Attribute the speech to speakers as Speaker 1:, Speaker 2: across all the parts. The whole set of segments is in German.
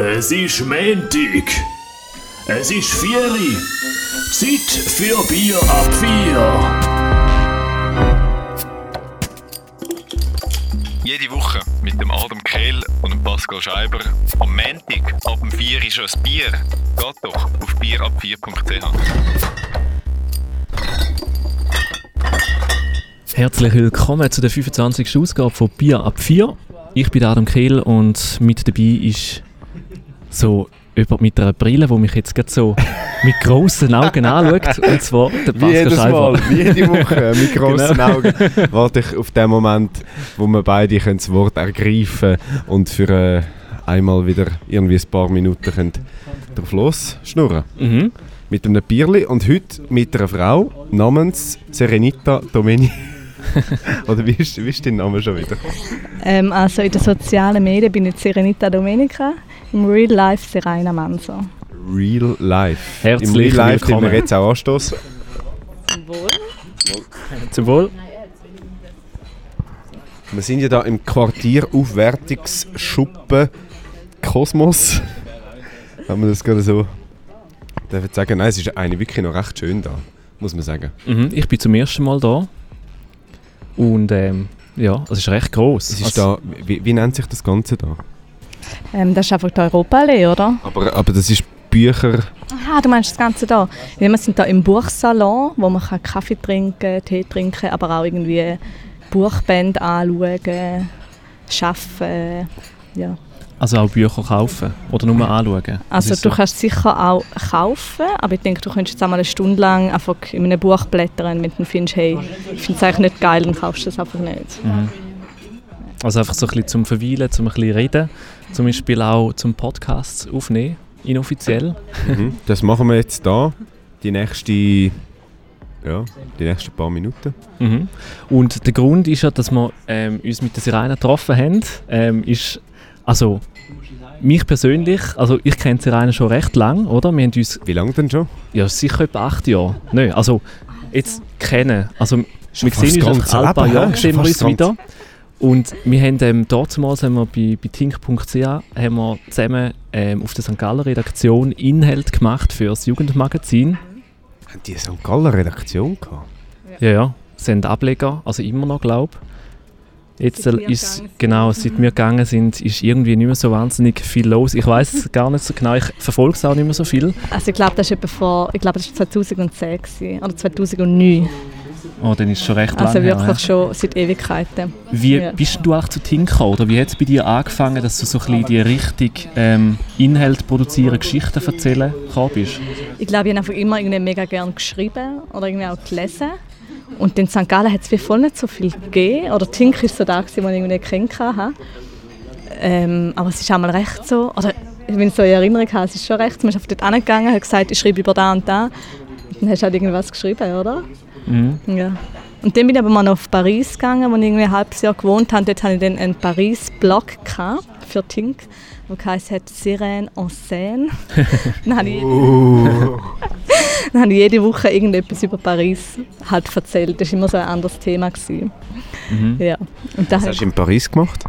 Speaker 1: Es ist Montag. Es ist Vieri. Zeit für Bier ab vier.
Speaker 2: Jede Woche mit dem Adam Kehl und dem Pascal Scheiber. Am Montag ab dem 4 ist ein Bier. Geht doch auf bierab4.ch.
Speaker 3: Herzlich willkommen zu der 25. Ausgabe von Bier ab 4. Ich bin Adam Kehl und mit dabei ist so jemand mit einer Brille, wo mich jetzt gerade so mit grossen Augen anschaut. Und zwar der
Speaker 4: Wie
Speaker 3: Pascal
Speaker 4: jedes
Speaker 3: Scheiber.
Speaker 4: Mal, jede Woche, mit grossen
Speaker 3: Genau.
Speaker 4: Augen, warte ich auf den Moment, wo wir beide können das Wort ergreifen und für äh, einmal wieder irgendwie ein paar Minuten können drauf los schnurren.
Speaker 3: Mhm.
Speaker 4: Mit einem Bierli und heute mit einer Frau namens Serenita Domeni. Oder wie ist, wie ist dein Name schon wieder?
Speaker 5: Ähm, also in den sozialen Medien bin ich Serenita Domenica, im Real Life Serena Manso.
Speaker 4: Real Life.
Speaker 3: Herzlich
Speaker 4: Im Real Life, den wir
Speaker 3: willkommen.
Speaker 4: jetzt auch anstoßen.
Speaker 3: Zum Wohl.
Speaker 4: Wir sind ja da im Quartier Aufwertungsschuppen Kosmos. Haben wir das gerade so darf ich sagen? Nein, es ist eigentlich wirklich noch recht schön da, muss man sagen.
Speaker 3: Mhm. Ich bin zum ersten Mal da. Und ähm, ja, es ist recht gross.
Speaker 4: Es ist
Speaker 3: Also-
Speaker 4: da, wie, wie nennt sich das Ganze da?
Speaker 5: Ähm, das ist einfach die Europaallee, oder?
Speaker 4: Aber, aber das ist Bücher.
Speaker 5: Aha, du meinst das Ganze da. Ja, wir sind da im Buchsalon, wo man kann Kaffee trinken, Tee trinken, aber auch irgendwie Buchbände anschauen, arbeiten. Ja.
Speaker 3: Also auch Bücher kaufen oder nur anschauen.
Speaker 5: Also du
Speaker 3: so.
Speaker 5: kannst sicher auch kaufen, aber ich denke, du könntest jetzt einmal eine Stunde lang einfach in einem Buch blättern, wenn du findest, hey, ich finde es eigentlich nicht geil, dann kaufst du es einfach nicht.
Speaker 3: Mhm. Also einfach so ein bisschen zum Verweilen, zum ein bisschen reden. Zum Beispiel auch zum Podcasts aufnehmen, inoffiziell.
Speaker 4: Mhm. Das machen wir jetzt da. Die nächste. Ja, die nächsten paar Minuten.
Speaker 3: Mhm. Und der Grund ist ja, dass wir ähm, uns mit der Sirene getroffen haben, ähm, ist, also mich persönlich, also ich kenne Sirene schon recht lang, oder? Wir haben uns,
Speaker 4: Wie lange denn schon?
Speaker 3: ja sicher etwa acht Jahre, Nein, also jetzt kennen, also wir sehen uns alle paar Jahre sehen wir uns wieder. Und wir haben ähm, damals haben wir bei, bei tink.ch haben wir zusammen ähm, auf der St. Galler Redaktion Inhalt gemacht für das Jugendmagazin.
Speaker 4: Haben die eine St. Galler Redaktion gehabt?
Speaker 3: Ja, ja. Es sind Ableger, also immer noch, glaube ich. Jetzt
Speaker 5: Seit
Speaker 3: äh,
Speaker 5: wir
Speaker 3: ist,
Speaker 5: gegangen sind.
Speaker 3: genau, seit wir gegangen sind, ist irgendwie nicht mehr so wahnsinnig viel los. Ich weiß es gar nicht so genau, ich verfolge es auch nicht mehr so viel.
Speaker 5: Also ich glaube, das ist etwa vor, ich glaube, das war 2010 gewesen, oder 2009.
Speaker 3: Oh, dann ist schon recht
Speaker 5: Also
Speaker 3: lange
Speaker 5: wirklich
Speaker 3: her.
Speaker 5: schon seit Ewigkeiten.
Speaker 3: Wie
Speaker 5: ja.
Speaker 3: bist du auch zu Tink gekommen? Oder wie hat es bei dir angefangen, dass du so ein bisschen die Richtung ähm, Inhalt produzieren, Geschichten erzählen gekommen bist?
Speaker 5: Ich glaube, ich habe einfach immer irgendwie mega gerne geschrieben oder irgendwie auch gelesen. Und in St. Gallen hat es voll nicht so viel gegeben. Oder Tink war so da, gewesen, wo ich irgendwie kennengelernt. Ähm, aber es ist auch mal recht so, oder wenn ich so in Erinnerung habe, es ist schon recht, man ist auf dort angegangen, hat gesagt, ich schreibe über da und da. Dann hast du halt irgendwas geschrieben, oder?
Speaker 3: Mhm.
Speaker 5: Ja. Und dann bin ich aber mal noch auf Paris gegangen, wo ich irgendwie ein halbes Jahr gewohnt habe. Dort hatte ich dann einen Paris-Blog für Tink, wo heisst hat Sirene en scène. dann habe ich, dann habe ich jede Woche irgendetwas über Paris halt erzählt. Das war immer so ein anderes Thema. Gewesen.
Speaker 3: Mhm.
Speaker 5: Ja. Und
Speaker 4: Was hast du in Paris gemacht?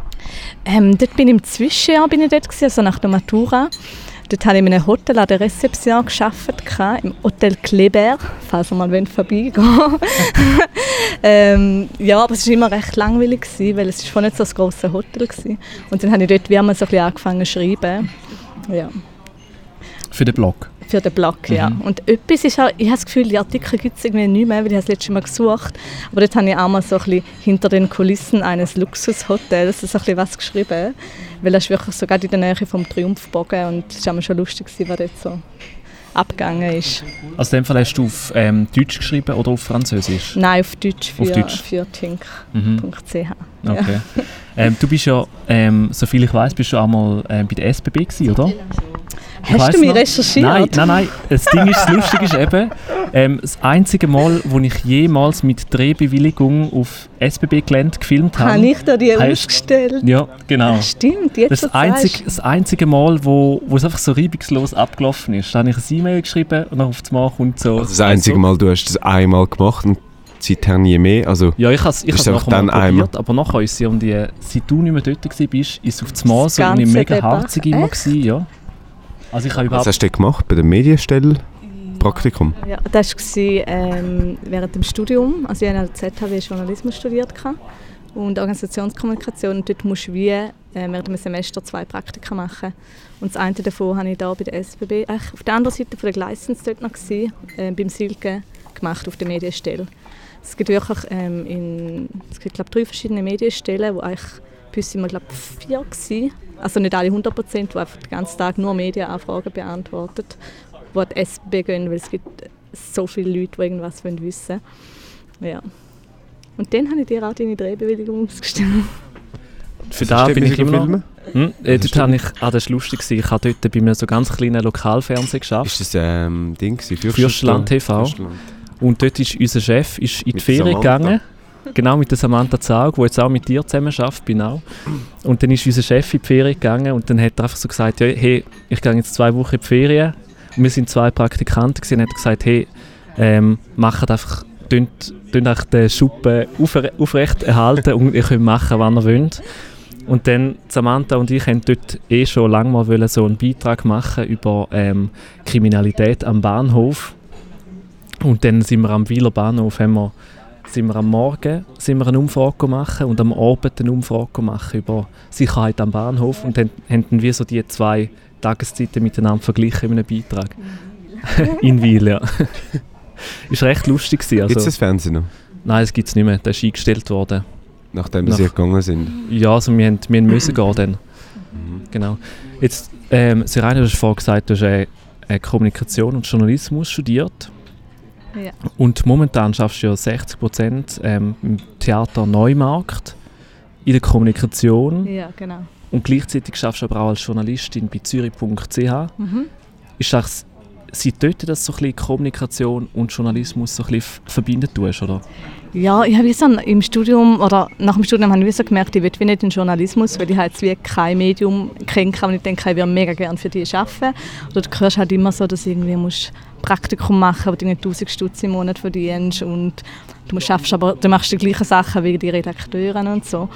Speaker 5: ähm, dort bin ich im Zwischenjahr bin ich dort gewesen, also nach der Matura. Dort habe ich in einem Hotel an der Rezeption gearbeitet, im Hotel Kleber, falls ihr mal wollt, vorbeigehen ähm, Ja, aber es war immer recht langweilig, gewesen, weil es war nicht so ein grosses Hotel war. Und dann habe ich dort wie einmal so ein bisschen angefangen zu schreiben. Ja,
Speaker 3: Für den Blog.
Speaker 5: Für den Blog, ja.
Speaker 3: Mhm.
Speaker 5: Und etwas ist auch, ich habe das Gefühl, die Artikel gibt es irgendwie nicht mehr, weil ich habe das letzte Mal gesucht. Aber dort habe ich auch mal so ein bisschen hinter den Kulissen eines Luxushotels so ein bisschen was geschrieben. Weil das ist wirklich so gerade in der Nähe vom Triumphbogen und es war immer schon lustig, gewesen, was dort so abgegangen ist.
Speaker 3: Also in dem Fall hast du auf ähm, Deutsch geschrieben oder auf Französisch?
Speaker 5: Nein, auf Deutsch für,
Speaker 3: Auf Deutsch.
Speaker 5: für tink.ch.
Speaker 3: Mhm.
Speaker 5: Ja.
Speaker 3: Okay. ähm, du bist ja, ähm, soviel ich weiß, bist du auch mal ähm, bei der SBB gewesen, oder?
Speaker 5: Hast du mich
Speaker 3: noch-
Speaker 5: recherchiert?
Speaker 3: Nein, nein, nein. Das Ding ist, das Lustige ist eben, ähm, das einzige Mal, wo ich jemals mit Drehbewilligung auf SBB-Gelände gefilmt habe.
Speaker 5: Habe ich da die
Speaker 3: Hast-
Speaker 5: ausgestellt?
Speaker 3: Ja, genau.
Speaker 5: Stimmt, jetzt
Speaker 3: Das,
Speaker 5: wo du
Speaker 3: einzig,
Speaker 5: sagst.
Speaker 3: das einzige Mal, wo, wo es einfach so reibungslos abgelaufen ist. Da habe ich ein E-Mail geschrieben und dann auf das Mal kommt so...
Speaker 4: Also das einzige Mal, du hast das einmal gemacht und seither nie mehr. Also,
Speaker 3: Ja, ich habe es nachher mal
Speaker 4: dann einmal.
Speaker 3: probiert, aber nachher ist sie um die... Seit du nicht mehr dort warst, ist es auf das Mal so
Speaker 5: ganze
Speaker 3: eine mega
Speaker 5: Debatte.
Speaker 3: harzig immer ja. Also ich habe
Speaker 4: Was hast du denn gemacht bei der Medienstelle? Praktikum?
Speaker 5: Ja, das war ähm, während dem Studium. Also ich habe an der ZHW Journalismus studiert und Organisationskommunikation. Und dort musst du wie äh, während dem Semester zwei Praktika machen. Und das eine davon habe ich da bei der SBB, eigentlich auf der anderen Seite von der Gleissens dort noch gewesen, äh, beim Silke gemacht auf der Medienstelle. Es gibt wirklich ähm, in, es gibt, glaub, drei verschiedene Medienstellen, wo eigentlich bei uns wir glaub, vier gewesen. Also nicht alle 100 Prozent, die einfach den ganzen Tag nur Medienanfragen beantwortet, die die SBB gehen, weil es gibt so viele Leute, die irgendwas wollen wissen Ja. Und dann habe ich dir auch deine Drehbewilligung ausgestellt.
Speaker 3: Für da
Speaker 4: Hast du
Speaker 3: bin ich immer noch... Hm? Äh, dort habe ich... Ah, das war lustig. Ich habe dort bei einem so ganz kleinen Lokalfernsehen geschafft.
Speaker 4: Ist das ähm, Ding gewesen?
Speaker 3: Fürstenland TV.
Speaker 4: Fürstenland.
Speaker 3: Und dort ist unser Chef ist in die
Speaker 4: Mit
Speaker 3: Ferien
Speaker 4: Samantha.
Speaker 3: gegangen. Genau, mit der Samantha Zaug, die jetzt auch mit dir zusammen arbeitet, genau. Und dann ist unser Chef in die Ferien gegangen und dann hat er einfach so gesagt, ja, hey, ich gehe jetzt zwei Wochen in die Ferien. Und wir sind zwei Praktikanten gewesen, und hat gesagt, hey, ähm, macht einfach, tönt einfach den Schuppen aufre aufrecht erhalten und ihr könnt machen, was ihr wollt. Und dann Samantha und ich haben dort eh schon lange mal wollen so einen Beitrag machen über ähm, Kriminalität am Bahnhof. Und dann sind wir am Wieler Bahnhof, haben wir, sind wir am Morgen sind wir eine Umfrage machen und am Abend eine Umfrage machen über Sicherheit am Bahnhof und dann haben dann wie so die zwei Tageszeiten miteinander verglichen in einem Beitrag. in Wiel, ja. ist recht lustig gewesen.
Speaker 4: Gibt es
Speaker 3: Also,
Speaker 4: das Fernsehen noch?
Speaker 3: nein, es gibt es nicht mehr. Das ist eingestellt worden.
Speaker 4: Nachdem
Speaker 3: Nach-
Speaker 4: sie gegangen sind.
Speaker 3: Ja, also wir, haben, wir müssen gehen dann.
Speaker 4: Mhm.
Speaker 3: Genau. Jetzt, ähm, Serena, du hast vorhin gesagt, du hast äh, äh, Kommunikation und Journalismus studiert.
Speaker 5: Ja.
Speaker 3: Und momentan schaffst du ja 60 Prozent ähm, im Theater Neumarkt, in der Kommunikation.
Speaker 5: Ja, genau.
Speaker 3: Und gleichzeitig schaffst du aber auch als Journalistin bei zürich.ch.
Speaker 5: Mhm.
Speaker 3: Ist das seit dort, dass du so ein bisschen Kommunikation und Journalismus so ein bisschen verbinden tust, oder?
Speaker 5: Ja, ich habe im Studium oder nach dem Studium habe ich so gemerkt, ich will nicht in Journalismus, weil ich halt wie kein Medium kenne und ich denke, ich würde mega gerne für die arbeiten. Oder du hörst halt immer so, dass du irgendwie musst Praktikum machen, wo du irgendwie 1000 Stutz im Monat verdienst und du musst schaffst, aber du machst die gleichen Sachen wie die Redakteuren und so.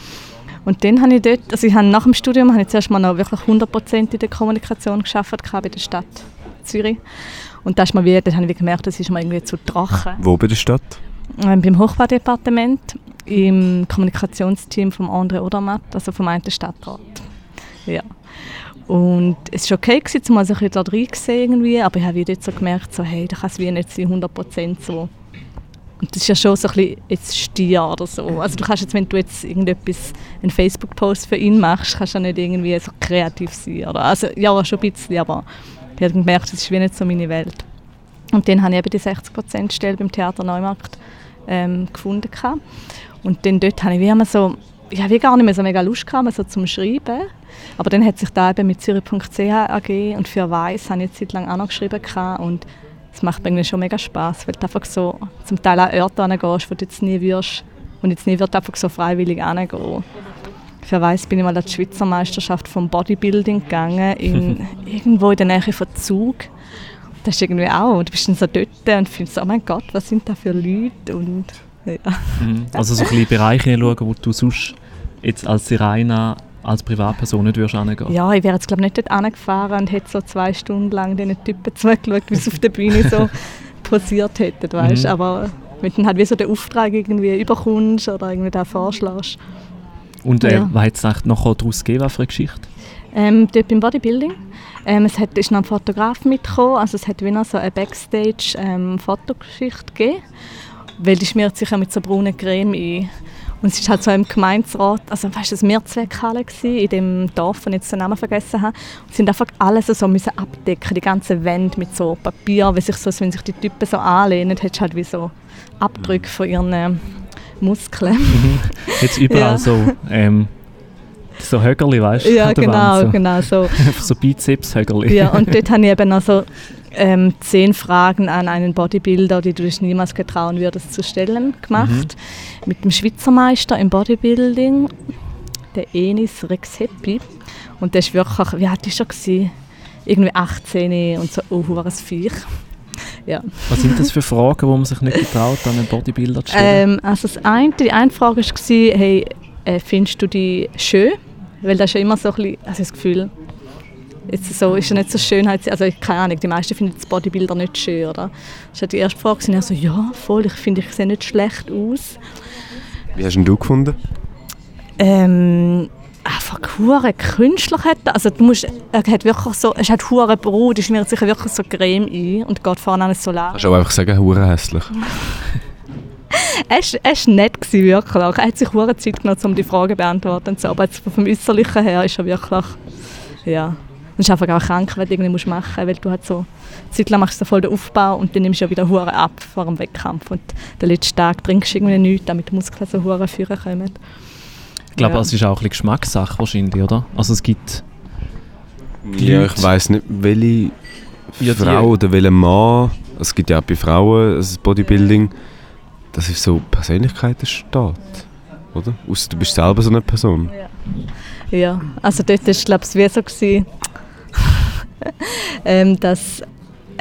Speaker 5: Und dann habe ich dort, also ich habe nach dem Studium habe ich zuerst mal noch wirklich 100% in der Kommunikation gearbeitet bei der Stadt Zürich. Und da ist mir wie, dann habe ich gemerkt, das ist mir irgendwie zu trocken
Speaker 4: Wo bei der Stadt?
Speaker 5: Ähm, beim Hochbaudepartement im Kommunikationsteam von André Odermatt, also vom einen Stadtrat. Ja. Und es war okay, gewesen, um mal so ein bisschen da rein zu sehen irgendwie, aber ich habe wie dort so gemerkt, so, hey, da kann es wie nicht sein, 100% so. Und das ist ja schon so ein bisschen Stier oder so. Also du kannst jetzt, wenn du jetzt irgendetwas, einen Facebook-Post für ihn machst, kannst du ja nicht irgendwie so kreativ sein. Oder? Also ja, schon ein bisschen, aber ich habe gemerkt, das ist wie nicht so meine Welt. Und dann habe ich eben die 60%-Stelle beim Theater Neumarkt ähm, gefunden. gehabt. Und dann dort habe ich wie immer so, ich habe gar nicht mehr so mega Lust gehabt, so zum Schreiben. Aber dann hat sich da eben mit Zürich.ch AG und für Weiss habe ich jetzt seit lang auch noch geschrieben gehabt. und es macht mir schon mega Spaß, weil du einfach so zum Teil auch Orte hingehst, wo du jetzt nie wirst und jetzt nie wird einfach so freiwillig hingehen. Für Weiss bin ich mal an die Schweizer Meisterschaft vom Bodybuilding gegangen, in, irgendwo in der Nähe von Zug. Das ist irgendwie auch, du bist dann so dort und findest, oh mein Gott, was sind da für Leute und ja.
Speaker 3: Mhm. Also so ein bisschen Bereiche hinschauen, wo du sonst jetzt als Sirena, als Privatperson nicht würdest hingehen.
Speaker 5: Ja, ich wäre jetzt glaube nicht dort angefahren und hätte so zwei Stunden lang den Typen zugeschaut, wie sie auf der Bühne so posiert hätten, weißt
Speaker 3: Mhm.
Speaker 5: Aber wenn du halt wie so den Auftrag irgendwie überkommst oder irgendwie da vorschlägst.
Speaker 3: Und äh,
Speaker 5: Ja.
Speaker 3: was hat es nachher daraus gegeben, für eine Geschichte?
Speaker 5: Ähm, dort beim Bodybuilding. Ähm, es hat, ist noch ein Fotograf mitgekommen, also es hat wie noch so eine Backstage-Fotogeschichte gegeben. Weil die schmiert sich ja mit so brauner Creme ein. Und es ist halt so im Gemeinderat, also weißt du, das Mehrzweckhalle in dem Dorf, ich jetzt den Namen vergessen habe. Und sie sind einfach alles so müssen abdecken, die ganze Wand mit so Papier, wie sich so, wenn sich die Typen so anlehnen, hättest du halt wie so Abdrücke von ihren ähm, Muskeln.
Speaker 3: Jetzt überall
Speaker 5: Ja.
Speaker 3: so, ähm, so Högerli, weißt du?
Speaker 5: ja, genau,
Speaker 3: Wand, so.
Speaker 5: genau so.
Speaker 3: so Bizeps-Högerli.
Speaker 5: Ja, und dort habe ich eben also ähm, zehn Fragen an einen Bodybuilder, die du dich niemals getrauen würdest zu stellen, gemacht. Mit dem Schweizer Meister im Bodybuilding, der Enis Rexepi. Und der ist wirklich, wie alt ist er gewesen? Irgendwie 18 und so, oh, was Viech. Ja.
Speaker 3: Was sind das für Fragen, die man sich nicht getraut, an einen Bodybuilder zu stellen?
Speaker 5: Ähm, also das eine, die eine Frage war, hey, äh, findest du die schön? Weil das ist ja immer so ein bisschen, also das Gefühl, Jetzt so ist ja nicht so schön, also keine Ahnung, die meisten finden das Bodybuilder nicht schön, oder? Das war die erste Frage und er so, ja, voll, ich finde, ich sehe nicht schlecht aus.
Speaker 4: Wie hast ihn du gefunden?
Speaker 5: Ähm, einfach hure künstlich hat also du musst er hat wirklich so es hat hure Brot es schmiert sich wirklich so Creme ein und geht vorne an Solar
Speaker 4: Kannst du auch einfach sagen hure hässlich
Speaker 5: er ist, ist nett gewesen, wirklich er hat sich hure Zeit genommen um die Fragen zu beantworten und so. aber jetzt vom äußerlichen her ist er wirklich ja es ist einfach auch krank wenn du irgendwie musst machen weil du halt so Zeit lang machst du voll den Aufbau und dann nimmst du ja wieder hure ab vor dem Wettkampf und den letzten Tag trinkst du irgendwie nichts damit die Muskeln so hure führen kommen
Speaker 3: ich glaube,
Speaker 5: Ja.
Speaker 3: es ist auch ein bisschen Geschmackssache wahrscheinlich, oder? Also es gibt... Die
Speaker 4: ja,
Speaker 3: Leute-
Speaker 4: ich weiss nicht welche
Speaker 3: Ja,
Speaker 4: Frau oder welcher Mann es gibt ja auch bei Frauen das Bodybuilding das ist so Persönlichkeitenstaat oder? Ausser du bist selber so eine Person.
Speaker 5: Ja, also dort war es glaube ich so, gewesen, ähm, dass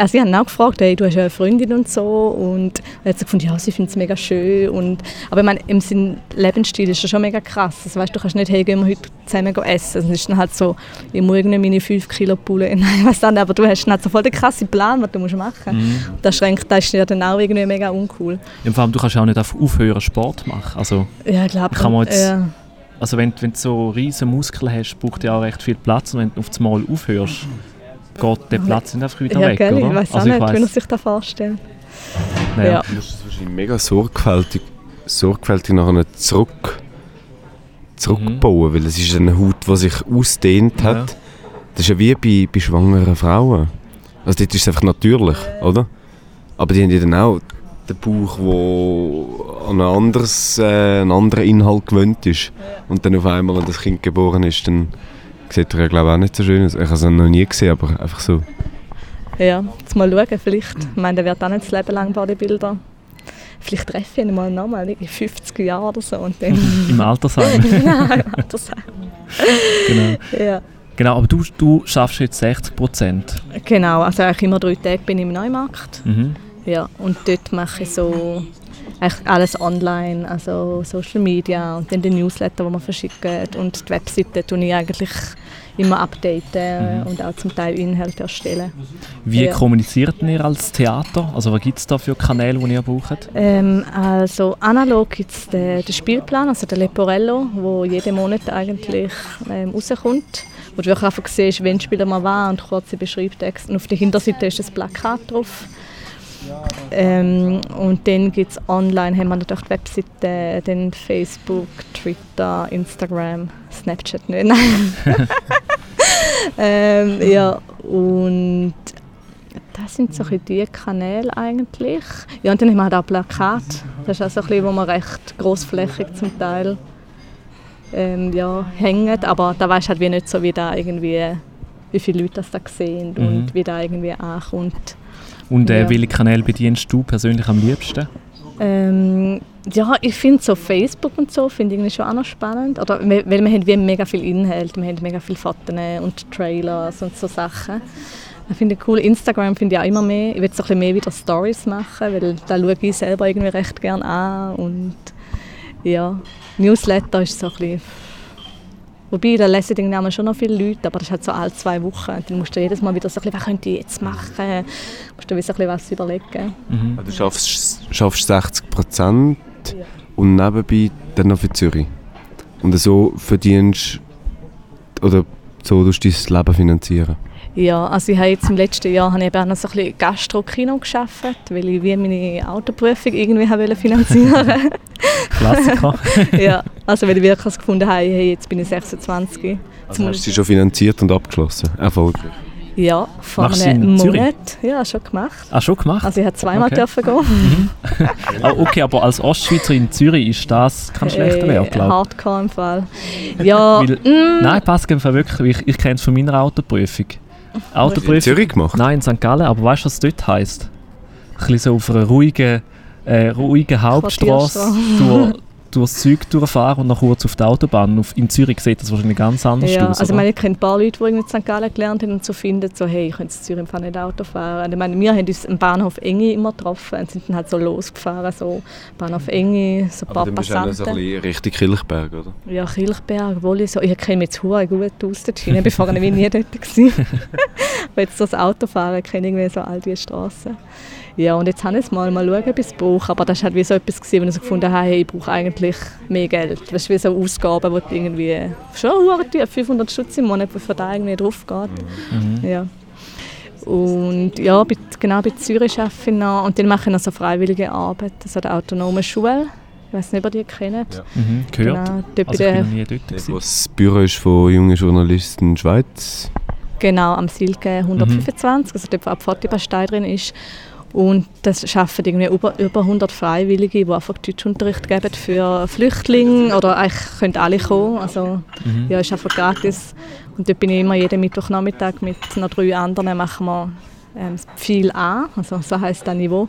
Speaker 5: also sie haben auch gefragt, hey, du hast ja eine Freundin und so und er hat so gefunden, ja, sie findet es mega schön und aber ich meine, im Sinn Lebensstil ist ja schon mega krass, also, weißt, du kannst nicht, hey, gehen wir heute zusammen essen, also, es ist dann halt so, ich muss irgendwie meine 5 Kilo pullen, nein, weiss nicht, aber du hast dann halt so voll den krassen Plan, was du musst machen musst.
Speaker 3: Mhm.
Speaker 5: Das schränkt, das ist ja dann auch irgendwie mega uncool.
Speaker 3: Ja, vor allem, du kannst auch nicht aufhören Sport machen. Also,
Speaker 5: Ja, ich glaube,
Speaker 3: Kann man jetzt-
Speaker 5: ja.
Speaker 3: also wenn, wenn du so riesen Muskeln hast, braucht ja auch recht viel Platz und wenn du auf das Mal aufhörst, geht der Platz nicht einfach wieder
Speaker 5: ja,
Speaker 3: weg,
Speaker 5: gell,
Speaker 3: oder?
Speaker 5: ich weiß auch
Speaker 3: also ich
Speaker 5: nicht, wie man sich das vorstellt.
Speaker 3: ja.
Speaker 5: ja.
Speaker 4: Du musst das wahrscheinlich mega sorgfältig, sorgfältig nachher zurück, zurückbauen, weil es ist eine Haut, die sich ausdehnt hat.
Speaker 3: Ja.
Speaker 4: Das ist ja wie bei, bei schwangeren Frauen. Also dort ist es einfach natürlich, oder? Aber die haben ja dann auch den Bauch, der an ein anderes, äh, einen anderen Inhalt gewöhnt ist. Und dann auf einmal, wenn das Kind geboren ist, dann sieht er ja glaube ich auch nicht so schön aus. Ich habe es noch nie gesehen, aber einfach so.
Speaker 5: Ja, jetzt mal schauen, vielleicht. Ich meine, der wird auch nicht das Leben lang Bodybuilder. Vielleicht treffe ich ihn mal nochmal in 50 Jahren oder so und dann...
Speaker 3: Im Altersheim.
Speaker 5: ja, das
Speaker 3: genau.
Speaker 5: ja.
Speaker 3: genau, aber du, du schaffst jetzt 60 Prozent.
Speaker 5: Genau, also eigentlich immer drei Tage bin ich im Neumarkt.
Speaker 3: Mhm.
Speaker 5: Ja, und dort mache ich so eigentlich alles online, also Social Media und dann den Newsletter, den wir verschicken und die Webseite tue ich eigentlich immer updaten
Speaker 3: Mhm.
Speaker 5: und auch zum Teil Inhalte erstellen.
Speaker 3: Wie
Speaker 5: Ja.
Speaker 3: kommuniziert ihr als Theater? Also was gibt es da für Kanäle, die ihr braucht?
Speaker 5: Ähm, also analog gibt es den, den Spielplan, also den Leporello, wo jeden Monat eigentlich ähm, rauskommt. Wo du wirklich einfach siehst, wen spielen wir wann und kurze Beschreibtext. Und auf der Hinterseite ist ein Plakat drauf. Ähm, und dann gibt es online, haben wir natürlich die Webseite, dann Facebook, Twitter, Instagram, Snapchat nicht, nein. ähm, ja, und das sind so ein bisschen die Kanäle eigentlich. Ja, und dann haben wir halt auch Plakat. Das ist auch so ein bisschen, wo man recht grossflächig zum Teil ähm, ja, hängt. Aber da du halt wie nicht so, wie da irgendwie, wie viele Leute das da sehen
Speaker 3: Mhm.
Speaker 5: und wie da irgendwie ankommt.
Speaker 3: Und äh,
Speaker 5: Ja.
Speaker 3: welche Kanäle bedienst du persönlich am liebsten?
Speaker 5: Ähm, ja, ich finde so Facebook und so finde ich schon auch noch spannend. Oder, weil wir haben wie mega viel Inhalt, wir haben mega viele Fotos und Trailers und so Sachen. Ich finde cool. Instagram finde ich auch immer mehr. Ich will so ein bisschen mehr wieder Stories machen, weil da schaue ich selber irgendwie recht gerne an. Und ja, Newsletter ist so ein bisschen... Wobei, da lesen irgendwie auch schon noch viele Leute, aber das ist halt so alle zwei Wochen. Dann musst du jedes Mal wieder so ein bisschen, was könnte ich jetzt machen? musst du ein bisschen was überlegen.
Speaker 3: Mhm.
Speaker 4: Du schaffst, schaffst 60 Prozent und nebenbei dann noch für Zürich. Und so verdienst oder so tust du dein Leben finanzieren.
Speaker 5: Ja, also ich habe jetzt im letzten Jahr habe ich eben auch noch so ein bisschen Gastro-Kino gearbeitet, weil ich wie meine Autoprüfung irgendwie habe wollte finanzieren
Speaker 3: Klassiker.
Speaker 5: Ja, also weil ich wirklich gefunden habe, hey, jetzt bin ich 26.
Speaker 4: Also hast du sie schon finanziert und abgeschlossen? Erfolgreich.
Speaker 5: Ja, vor
Speaker 3: Machst du
Speaker 5: einem
Speaker 3: in Zürich?
Speaker 5: Monat. Ja, schon gemacht.
Speaker 3: ah, schon gemacht?
Speaker 5: Also ich habe zweimal
Speaker 3: Okay.
Speaker 5: dürfen gehen.
Speaker 3: Ah, okay, aber als Ostschweizer in Zürich ist das kein schlechter Wert, glaube ich.
Speaker 5: Hardcore im Fall. Ja,
Speaker 3: Weil-
Speaker 5: mm,
Speaker 3: Nein, passt im Fall wirklich. Ich, ich kenne es von meiner Autoprüfung.
Speaker 4: Hast du in
Speaker 3: Autoprüfung?
Speaker 4: Zürich gemacht?
Speaker 3: Nein, in St. Gallen, aber weißt du, was dort heisst? Ein bisschen so auf einer ruhigen, äh, ruhigen Hauptstraße durch durchs Zeug durchfahren und dann kurz auf die Autobahn. Auf, in Zürich sieht das wahrscheinlich ganz anders
Speaker 5: Ja,
Speaker 3: aus,
Speaker 5: also ich meine, ich kenne ein paar Leute, die irgendwie in St. Gallen gelernt haben und so finden, so, hey, ich könnte in Zürich einfach nicht Auto fahren. Und ich meine, wir haben uns am Bahnhof Enge immer getroffen und sind dann halt so losgefahren, so Bahnhof Enge, so ein
Speaker 4: Aber
Speaker 5: paar
Speaker 4: dann bist du auch noch so ein
Speaker 5: Passanten.
Speaker 4: bisschen Richtung Kilchberg, oder?
Speaker 5: Ja, Kilchberg, obwohl ich so, ich kenne mich jetzt hure gut aus dort hinein, ich war vorher nie dort. gewesen. Aber jetzt so das Autofahren kenne ich irgendwie so all diese Straßen. Ja, und jetzt habe ich es mal, mal schauen, ob ich es brauche. Aber das war halt wie so etwas, gewesen, wo ich so gefunden habe, hey, ich brauche eigentlich mehr Geld. Weißt du, wie so Ausgaben, die du irgendwie schon teuer, 500 Stutz im Monat, bevor da irgendwie drauf geht.
Speaker 3: Mhm.
Speaker 5: Ja. Und ja, genau bei Zürich arbeite ich noch. Und dann mache ich noch so freiwillige Arbeit, also der autonomen Schule. Ich weiß nicht, ob ihr die kennt.
Speaker 3: Mhm, gehört.
Speaker 5: Genau, dort
Speaker 3: Also ich
Speaker 5: der
Speaker 3: bin noch nie dort. Gewesen.
Speaker 4: wo das Büro ist von jungen Journalisten Schweiz.
Speaker 5: Genau, am Silke 125, also dort, wo auch die Fortibastei drin ist. Und das arbeiten irgendwie über, über 100 Freiwillige, die einfach Deutschunterricht geben für Flüchtlinge oder eigentlich können alle kommen. Also
Speaker 3: Mhm.
Speaker 5: ja, ist einfach gratis. Und dort bin ich immer jeden Mittwochnachmittag mit noch drei anderen machen wir ähm, viel an, also so heisst das Niveau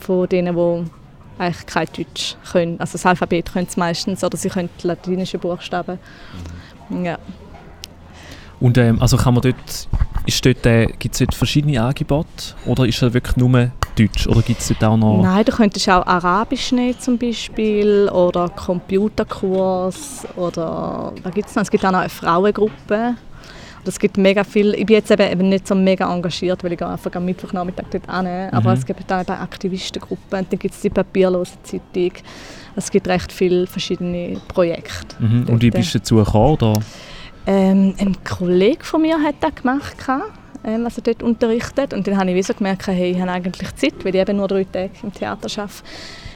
Speaker 5: von denen, die eigentlich kein Deutsch können. Also das Alphabet können sie meistens oder sie können die latinischen Buchstaben. Ja.
Speaker 3: Und ähm, also kann man dort, ist dort, äh, gibt es dort verschiedene Angebote oder ist das wirklich nur Deutsch oder gibt es dort auch noch...
Speaker 5: Nein, du könntest auch Arabisch nehmen zum Beispiel oder Computerkurs oder was gibt's noch? Es gibt auch noch eine Frauengruppe. Es gibt mega viel. Ich bin jetzt eben, eben nicht so mega engagiert, weil ich einfach am Mittwochnachmittag dort hin. Aber
Speaker 3: Mhm.
Speaker 5: es gibt auch eben Aktivistengruppen und dann gibt es die papierlose Zeitung. Es gibt recht viele verschiedene Projekte.
Speaker 3: Mhm. Und wie bist du dazu gekommen? Oder?
Speaker 5: Ähm, ein Kollege von mir hat das gemacht, ähm, was er dort unterrichtet. Und dann habe ich so gemerkt, hey, ich habe eigentlich Zeit, weil ich eben nur drei Tage im Theater arbeite.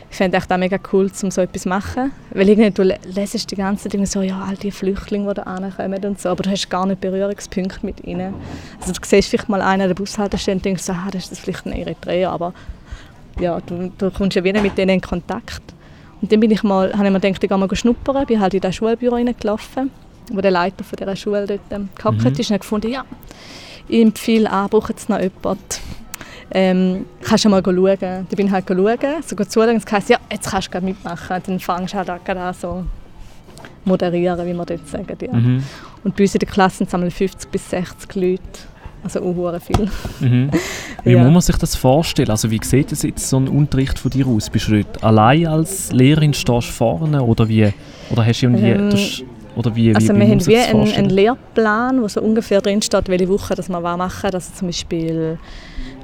Speaker 5: Ich fände es mega cool, um so etwas zu machen. Weil irgendwie, du le- lesest die ganze Zeit so, ja, all die Flüchtlinge, die da ankommen und so, aber du hast gar nicht Berührungspunkte mit ihnen. Also du siehst vielleicht mal einen an der Bushaltestelle und denkst so, ah, das ist das vielleicht ein Eritreer, aber ja, du, du kommst ja wieder mit denen in Kontakt. Und dann bin ich mal, habe ich mir gedacht, ich gehe mal schnuppern, bin halt in das Schulbüro reingelaufen, wo der Leiter von dieser Schule dort ähm, gehockt
Speaker 3: Mhm.
Speaker 5: ist und gefunden, ja, ich empfehle an, braucht jetzt noch jemanden. Ähm, kannst du mal schauen. Dann bin ich halt schauen, so gut zuschauen, und es heisst, ja, jetzt kannst du mitmachen. Dann fängst du halt gerade an, so moderieren, wie man dort sagt. Ja.
Speaker 3: Mhm.
Speaker 5: Und bei uns in der Klasse sind es einmal 50 bis 60 Leute. Also auch viel.
Speaker 3: Mhm. Wie
Speaker 5: Ja.
Speaker 3: muss man sich das vorstellen? Also wie sieht das jetzt so ein Unterricht von dir aus? Bist du allein als Lehrerin, stehst vorne oder wie? Oder hast du irgendwie...
Speaker 5: Ähm,
Speaker 3: oder wie,
Speaker 5: Also
Speaker 3: wie,
Speaker 5: wir haben wie einen, einen Lehrplan, wo so ungefähr drin steht, welche Woche dass wir was machen. Also zum Beispiel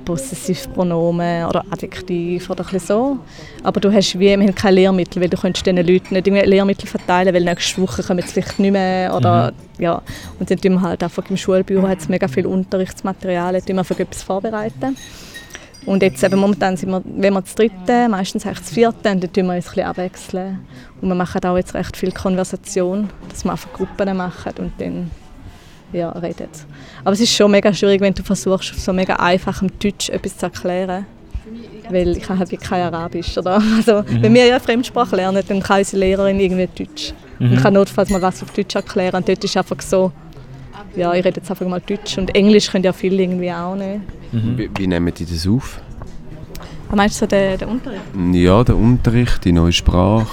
Speaker 5: Possessivpronomen oder Adjektiv oder so. Aber du hast wie, wir haben keine Lehrmittel, weil du kannst diesen Leuten nicht irgendwie Lehrmittel verteilen, weil nächste Woche kommen sie vielleicht nicht mehr. Oder, ja. Und dann tun wir halt einfach im Schulbüro hat's mega viel Unterrichtsmaterial, tun wir einfach etwas vorbereiten. Und jetzt eben momentan sind wir, wenn wir das dritte, meistens das vierte, und dann tun wir uns ein bisschen abwechseln. Und wir machen auch jetzt recht viel Konversation, dass wir einfach Gruppen machen und dann ja, reden. Aber es ist schon mega schwierig, wenn du versuchst, auf so mega einfachem Deutsch etwas zu erklären. Weil ich kann halt kein Arabisch. Oder? Also, Wenn wir ja eine Fremdsprache lernen, dann kann unsere Lehrerin irgendwie Deutsch. Und kann notfalls mal was auf Deutsch erklären. Und dort ist einfach so, ja, ich rede jetzt einfach mal Deutsch. Und Englisch können ja viele irgendwie auch nicht.
Speaker 4: Wie, wie nehmen die das auf?
Speaker 5: Was meinst du so den, den Unterricht?
Speaker 4: Ja, der Unterricht, die neue Sprache.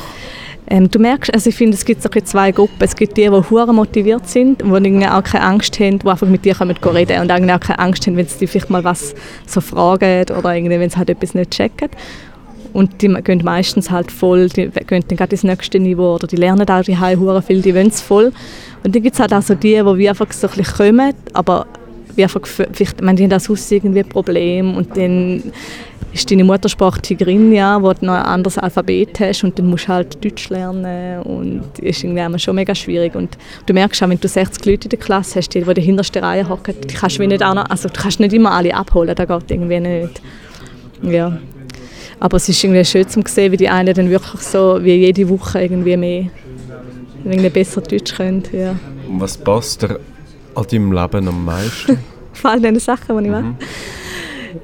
Speaker 5: Ähm, du merkst, also ich finde, es gibt so zwei Gruppen. Es gibt die, die hure motiviert sind, die irgendwie auch keine Angst haben, die einfach mit dir reden und eigentlich auch keine Angst haben, wenn sie dich vielleicht mal was so fragen oder irgendwie, wenn sie halt etwas nicht checken. Und die gehen meistens halt voll, die gehen dann gerade ins nächste Niveau oder die lernen auch die hure viel, die wollen es voll. Und dann gibt es halt auch so die, die einfach so ein bisschen kommen, aber wie einfach, meine, die haben das aus irgendwie ein Problem und dann ist deine Muttersprache Tigrinya, wo du noch ein anderes Alphabet hast und dann musst du halt Deutsch lernen und das ist irgendwie schon mega schwierig und du merkst auch, wenn du 60 Leute in der Klasse hast, die, in der hintersten Reihe hocken, die kannst du nicht auch noch, also du kannst nicht immer alle abholen, das geht irgendwie nicht. Ja. Aber es ist irgendwie schön zu sehen, wie die einen dann wirklich so wie jede Woche irgendwie mehr irgendwie besser Deutsch können. Ja.
Speaker 4: Und was passt dir an deinem Leben am meisten?
Speaker 5: Vor allem den Sachen, die ich mache.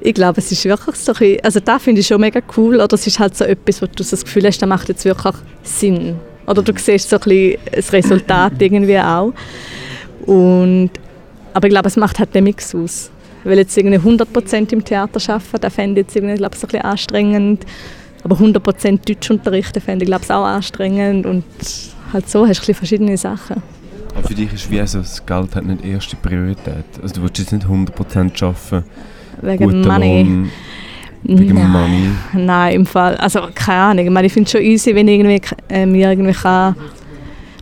Speaker 5: Ich glaube, es ist wirklich so ein bisschen, also das finde ich schon mega cool, oder es ist halt so etwas, wo du so das Gefühl hast, das macht jetzt wirklich Sinn. Oder du siehst so ein bisschen das Resultat irgendwie auch. Und, aber ich glaube, es macht halt den Mix aus. Weil jetzt irgendwie 100% im Theater arbeiten, das fände ich jetzt irgendwie, glaube ich, so ein bisschen anstrengend. Aber 100% Deutsch unterrichten fände ich glaube ich auch anstrengend und halt so hast du ein bisschen verschiedene Sachen.
Speaker 4: Aber für dich ist wie so, das Geld hat nicht erste Priorität. Also du willst jetzt nicht 100% arbeiten,
Speaker 5: Wegen Money.
Speaker 4: Lohn, wegen
Speaker 5: Nein.
Speaker 4: Money.
Speaker 5: Nein, im Fall, also keine Ahnung. Ich, meine, ich finde es schon easy, wenn ich irgendwie, äh, mir irgendwie kann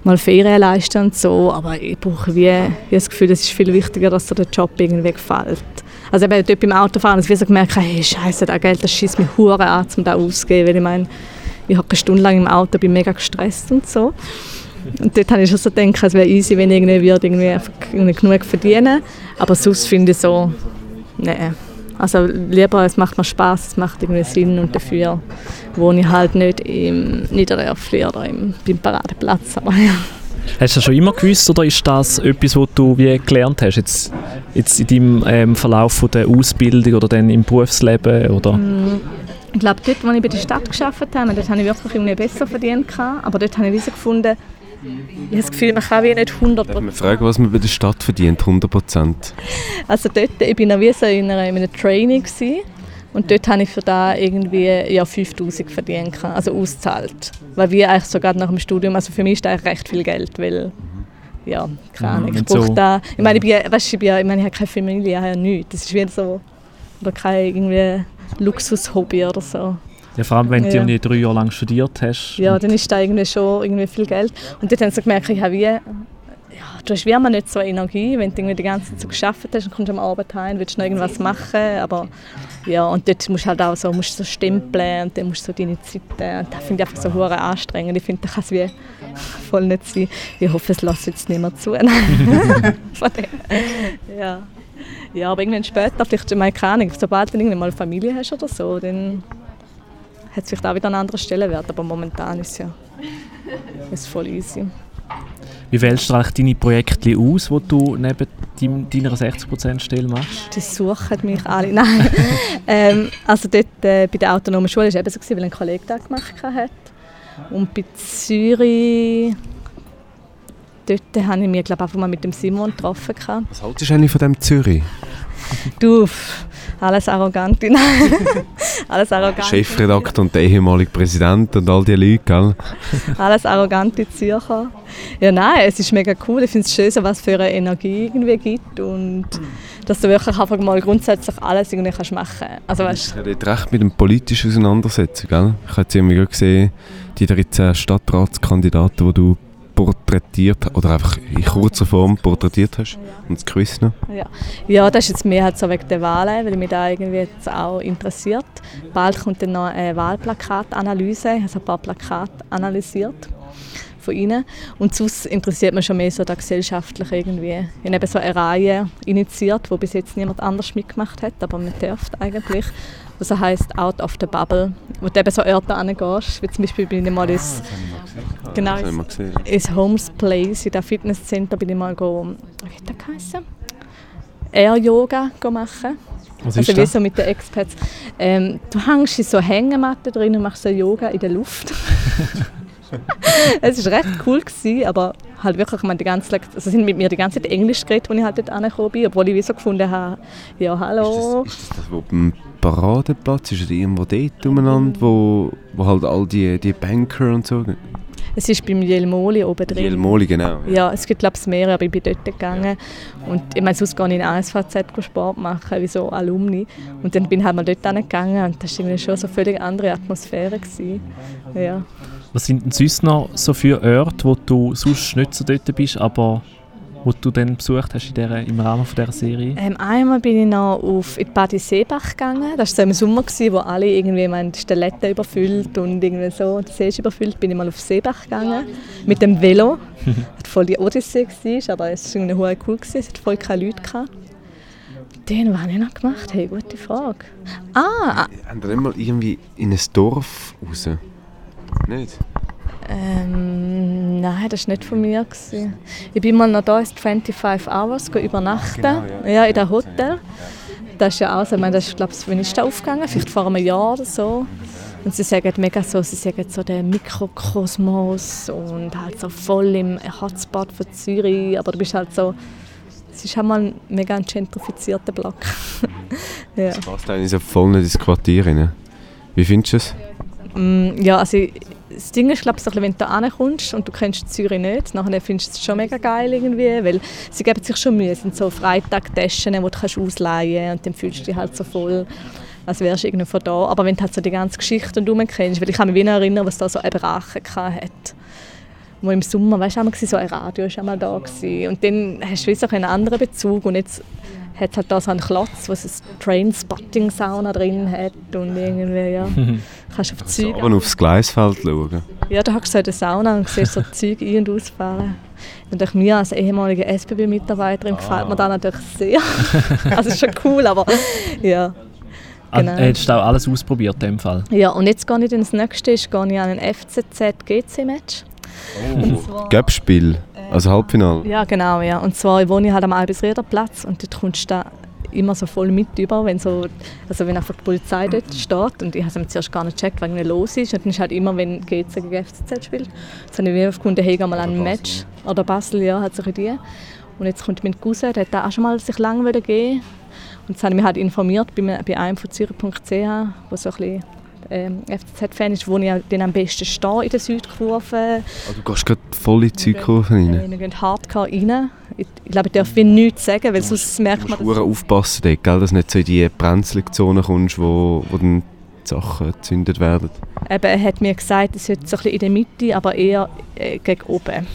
Speaker 5: mal Ferien leisten und so, aber ich brauche wie, habe das Gefühl, es ist viel wichtiger, dass dir der Job irgendwie gefällt. Also eben dort beim Autofahren, dass ich so gemerkt habe, hey, scheiße, das Geld, das schießt mich hure an, um das auszugeben, weil ich meine, ich habe stundenlang im Auto, bin mega gestresst und so. Und dort habe ich schon so gedacht, es wäre easy, wenn ich irgendwie, würde, irgendwie, genug verdienen aber sonst finde ich so, nein. Also lieber, es macht mir Spaß, es macht irgendwie Sinn und dafür wohne ich halt nicht im Niedererfli oder im, beim Paradeplatz. Aber ja.
Speaker 3: Hast du das schon immer gewusst oder ist das etwas, was du wie gelernt hast, jetzt, jetzt in deinem ähm, Verlauf von der Ausbildung oder dann im Berufsleben? Oder?
Speaker 5: Ich glaube, dort, wo ich bei der Stadt gearbeitet habe, dort habe ich wirklich irgendwie besser verdient. Aber dort habe ich gefunden, ich habe das Gefühl, man kann wie nicht 100
Speaker 4: Darf man fragen, was man bei der Stadt verdient? 100%.
Speaker 5: Also dort, ich bin noch wie so in, einer, in einem Training gewesen. Und dort habe ich für da irgendwie ja, 5000 verdient, gehabt, also ausgezahlt. Weil wir eigentlich sogar nach dem Studium, also für mich ist das eigentlich recht viel Geld, weil ja, keine Ahnung, ich brauche
Speaker 3: so-
Speaker 5: da, ich meine, ich, bin, weißt, ich, bin, ich meine, ich habe keine Familie, ich habe ja nichts, das ist wie so, oder kein irgendwie Luxushobby oder so.
Speaker 3: Ja, vor allem, wenn du
Speaker 5: Ja.
Speaker 3: irgendwie drei Jahre lang studiert hast.
Speaker 5: Ja, dann ist da irgendwie schon irgendwie viel Geld. Und dort haben sie gemerkt, ich habe wie, du hast wie immer nicht so Energie, wenn du irgendwie die ganze Zeit so geschafft hast und kommst am Abend heim, willst noch irgendwas machen, aber ja, und dort musst du halt auch so, musst so stempeln und dann musst du so deine Zeiten, das finde ich einfach so hure anstrengend. Ich finde, das kann es wie voll nicht sein. Ich hoffe, es lässt jetzt nicht mehr zu. Ja. ja, aber irgendwann später, vielleicht, ich meine, keine Ahnung, sobald du irgendwann mal Familie hast oder so, dann hat es vielleicht auch wieder einen anderen Stellenwert, aber momentan ist es ja ist voll easy.
Speaker 3: Wie wählst du eigentlich deine Projekte aus, die du neben deinem, deiner 60%-Stelle machst?
Speaker 5: Die suchen mich alle. Nein. ähm, also dort äh, bei der autonomen Schule war es eben so, gewesen, weil ein Kollege das gemacht hat. Und bei Zürich, dort habe ich mich glaub, einfach mal mit dem Simon getroffen.
Speaker 4: Was haltest du eigentlich von dem Zürich?
Speaker 5: Du, alles arrogante, nein. alles arrogante,
Speaker 4: Chefredakteur und der ehemalige Präsident und all die Leute, gell?
Speaker 5: alles arrogante Zürcher. Ja, nein, es ist mega cool. Ich finde es schön, was für eine Energie irgendwie gibt und dass du wirklich einfach mal grundsätzlich alles irgendwie kannst machen. Also weißt,
Speaker 4: Ich habe dort recht mit dem politischen Auseinandersetzen, gell? Ich habe jetzt irgendwie gesehen, die 13 Stadtratskandidaten, die du porträtiert oder einfach in kurzer Form porträtiert hast und das Quiz noch.
Speaker 5: Ja. ja, das ist jetzt mehr halt so wegen der Wahlen, weil mich da irgendwie jetzt auch interessiert. Bald kommt dann noch eine Wahlplakatanalyse, ich habe ein paar Plakate analysiert von ihnen. Und sonst interessiert mich schon mehr so der gesellschaftliche irgendwie. Ich habe so eine Reihe initiiert, wo bis jetzt niemand anders mitgemacht hat, aber man dürfte eigentlich. Was heisst Out of the Bubble, wo du eben so Orte angehst, wie zum Beispiel bin ich mal ins, genau,
Speaker 4: ich mal gesehen.
Speaker 5: ins Homes Place, in dem Fitnesscenter, bin ich mal go, wie hat das geheißen? Air Yoga machen.
Speaker 3: Was
Speaker 5: Also
Speaker 3: ist
Speaker 5: wie
Speaker 3: das?
Speaker 5: so mit den Experts. Ähm, du hängst in so Hängematte drin und machst so Yoga in der Luft. es war recht cool, gewesen, aber halt wirklich, ich meine, die ganze, also sind mit mir die ganze Zeit Englisch geredet, als ich halt dort angekommen bin, obwohl ich wie so gefunden habe, ja hallo.
Speaker 4: Ist das, ist das, wo Paradeplatz ist oder irgendwo dort umeinander, wo, wo halt all die, die Banker und so...
Speaker 5: Es ist beim Jelmoli oben drin.
Speaker 4: Jelmoli, genau.
Speaker 5: Ja, es gibt glaube ich mehrere, aber ich bin dort gegangen. Und ich meine, sonst gehe ich in ASVZ Sport machen, wie so Alumni. Und dann bin ich halt mal dort gegangen und das war irgendwie schon so eine völlig andere Atmosphäre. Gewesen. Ja.
Speaker 3: Was sind denn sonst noch so für Orte, wo du sonst nicht so dort bist, aber wo du dann besucht hast in der, im Rahmen von dieser Serie?
Speaker 5: Ähm, einmal bin ich noch auf in die Badi Seebach gegangen. Das war so im Sommer, gewesen, wo alle irgendwie meine, die Städte überfüllt und irgendwie so, der See ist überfüllt. Bin ich mal auf Seebach gegangen mit dem Velo. das voll die Odyssee war, aber es war irgendwie hure cool. Gewesen. Es hat voll keine Leute. Gehabt. Den, was habe ich noch gemacht? Hey, gute Frage. Ah,
Speaker 4: Haben wir nicht mal irgendwie in ein Dorf raus? Nicht?
Speaker 5: Ähm, nein, das war nicht von mir. Gewesen. Ich bin mal noch da ins 25 Hours übernachten.
Speaker 4: Genau, ja.
Speaker 5: ja, in dem Hotel. Das ist ja auch so, ich meine, das ist, glaube ich, wann ist das aufgegangen? Vielleicht vor einem Jahr oder so. Und sie sagen mega so, sie sagen so der Mikrokosmos und halt so voll im Hotspot von Zürich. Aber du bist halt so, es ist halt mal ein mega gentrifizierter Block. ja.
Speaker 4: Das passt eigentlich so voll nicht ins Quartier rein. Wie findest du es?
Speaker 5: Mm, ja, also das Ding ist, glaube ich, wenn du da ankommst und du kennst Zürich nicht, nachher findest du es schon mega geil irgendwie, weil sie geben sich schon Mühe. Es sind so Freitagtaschen, die du kannst ausleihen und dann fühlst du dich halt so voll, als wärst du irgendwie von da. Aber wenn du halt so die ganze Geschichte und kennst, weil ich kann mich wieder erinnern, was da so eine Brache hat wo im Sommer, weißt du, so ein Radio war einmal da gewesen. und dann hast du so einen anderen Bezug und jetzt hat es halt da so einen Klotz, wo es eine Trainspotting-Sauna drin hat und irgendwie, ja, kannst auf die Züge...
Speaker 4: Aber aufs Gleisfeld schauen.
Speaker 5: Ja, da hast du so in der Sauna und siehst so die Züge ein- und ausfahren. Und mir als ehemalige SBB-Mitarbeiterin ah. gefällt mir das natürlich sehr. also ist schon cool, aber ja.
Speaker 3: Ah, genau. Hättest du auch alles ausprobiert in dem Fall?
Speaker 5: Ja, und jetzt gehe ich ins nächste, ist, gehe ich an ein FCZ-GC-Match.
Speaker 4: Oh. Gap-Spiel, also Halbfinale.
Speaker 5: Ja, genau. Ja. Und zwar wohne ich halt am Albisriederplatz und dort kommst du da immer so voll mit über, wenn, so, also wenn einfach die Polizei dort steht. Und ich habe es zuerst gar nicht gecheckt, was los ist. Und dann ist halt immer, wenn GC gegen FCZ spielt. Jetzt habe ich wieder gefunden, hey, mal ein Match. Oder Basel, ja, hat sich die. Und jetzt kommt mein Cousin, der hat auch schon mal sich lange gehen Und jetzt habe ich mich halt informiert bei, bei einem von Zürich.ch, wo so ein bisschen ähm, FCZ-Fan ist, wo ich dann am besten stehe in der Südkurve.
Speaker 4: Oh, du gehst gerade voll in die Südkurve rein?
Speaker 5: Äh, wir gehen hardcore rein. Ich, ich glaube, ich darf nichts sagen, weil sonst merkt man...
Speaker 4: Du musst aufpassen, dort, gell, dass du nicht so in die Brenzligzone kommst, wo, wo dann die Sachen gezündet werden.
Speaker 5: Eben, er hat mir gesagt, es sollte so ein bisschen in der Mitte, aber eher äh, gegen oben.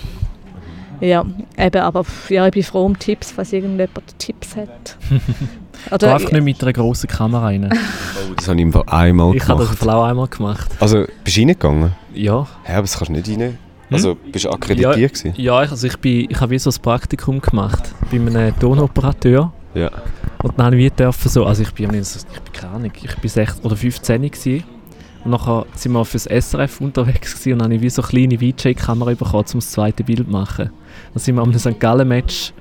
Speaker 5: Ja, eben, aber ja, ich bin froh um Tipps, falls irgendjemand Tipps hat.
Speaker 3: Oder einfach nicht mit einer grossen Kamera rein.
Speaker 4: Oh, das habe ich einmal
Speaker 3: ich gemacht. Ich habe das auch einmal gemacht.
Speaker 4: Also, bist du reingegangen?
Speaker 3: Ja.
Speaker 4: Hä, aber das kannst du nicht rein? Hm? Also, bist du akkreditiert?
Speaker 3: Ja, ja also ich, bin, ich habe wie so ein Praktikum gemacht bei einem Tonoperateur.
Speaker 4: Ja.
Speaker 3: Und dann habe ich dürfen so, also ich bin, ich bin keine Ahnung, ich bin 16 oder 15 gewesen. Und nachher sind wir fürs SRF unterwegs gewesen und dann habe ich wie so eine kleine VJ-Kamera bekommen, um das zweite Bild zu machen. Dann sind wir am St. Gallen-Match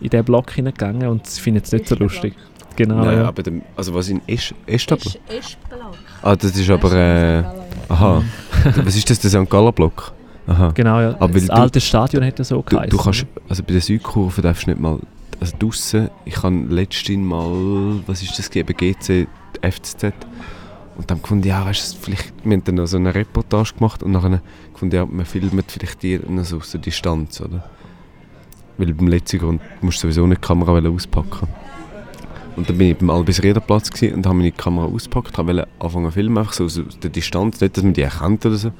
Speaker 3: in diesen Block hineingegangen und ich finde es nicht so lustig. Genau.
Speaker 4: Nein, ja. aber dem, also was in Esch, Eschtabel? Ah, das ist aber. Äh, aha. was ist das, der St. Gallen Block?
Speaker 3: Aha. Genau, ja. Aber das du, alte Stadion hätte so
Speaker 4: du, du kannst, also bei der Südkurve darfst du nicht mal. Also draußen, ich habe letztens mal, was ist das gegeben, GC, FCZ. Und dann gefunden, ja, weißt du, vielleicht, wir haben dann noch so eine Reportage gemacht und dann gefunden, ja, man filmt vielleicht die so aus der Distanz, oder? Weil beim letzten Grund musst du sowieso nicht die Kamera auspacken. Und dann bin ich beim Albis Rederplatz und habe meine Kamera ausgepackt, wollte anfangen zu filmen, einfach so aus der Distanz, nicht, dass man die erkennt oder so.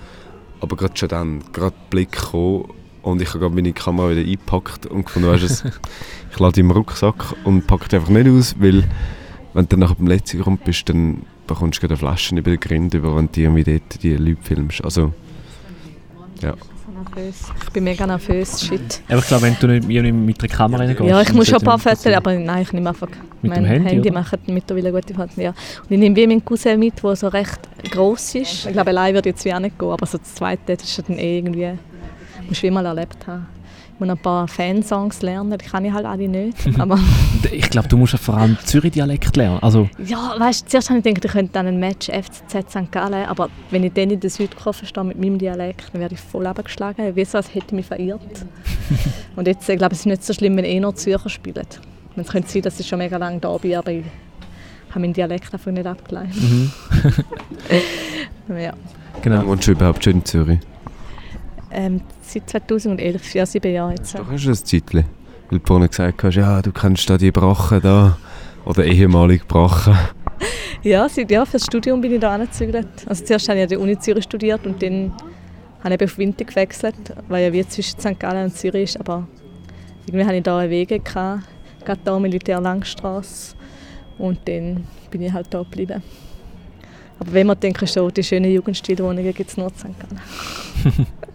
Speaker 4: Aber gerade schon dann, gerade Blick gekommen und ich habe gerade meine Kamera wieder eingepackt und gefunden, weißt du, ich lade die im Rucksack und packe die einfach nicht aus, weil wenn du dann nachher beim letzten Grund bist, dann bekommst du gerade Flaschen über den Grind, über, wenn du irgendwie dort die Leute filmst. Also, ja
Speaker 5: nervös. Ich bin mega nervös, shit.
Speaker 3: Aber ich glaube, wenn du nicht mit der Kamera reingehst...
Speaker 5: Ja, ich muss schon ein paar Fotos, aber nein, ich nehme einfach mit mein Handy, Handy machen mittlerweile gute Fotos. Ja. Und ich nehme wie meinen Cousin mit, der so recht gross ist. Ich glaube, allein würde jetzt wie auch nicht gehen, aber so das Zweite, das ist dann eh irgendwie... Musst du wie mal erlebt haben muss ein paar Fansongs lernen, die kann ich halt alle nicht. Aber
Speaker 3: ich glaube, du musst vor allem Zürich-Dialekt lernen. Also
Speaker 5: ja, weißt du, zuerst habe ich gedacht, ich könnte dann ein Match FCZ St. Gallen, aber wenn ich dann in der Südkurve stehe mit meinem Dialekt, dann werde ich voll abgeschlagen. Wie so, als hätte ich mich verirrt. Und jetzt, ich glaube, es ist nicht so schlimm, wenn eh noch Zürcher spielen. Es könnte sein, dass ich schon mega lange da bin, aber ich habe meinen Dialekt einfach nicht abgeleitet. Mhm.
Speaker 4: ja. Genau. Wohnst du überhaupt schon in Zürich?
Speaker 5: Ähm, seit 2011, ja sieben Jahre jetzt.
Speaker 4: Doch hast du ein Zeitchen, weil du vorhin gesagt hast, ja, du kennst da die Brachen da, oder ehemalige Brachen.
Speaker 5: ja, seit ja, fürs Studium bin ich da angezügelt. Also zuerst habe ich an der Uni Zürich studiert und dann habe ich auf Winter gewechselt, weil ja wie zwischen St. Gallen und Zürich ist, aber irgendwie hatte ich da Wege gehabt, gerade da Militär Langstrasse und dann bin ich halt da geblieben. Aber wenn man denkt, so die schönen Jugendstilwohnungen gibt es nur in St. Gallen.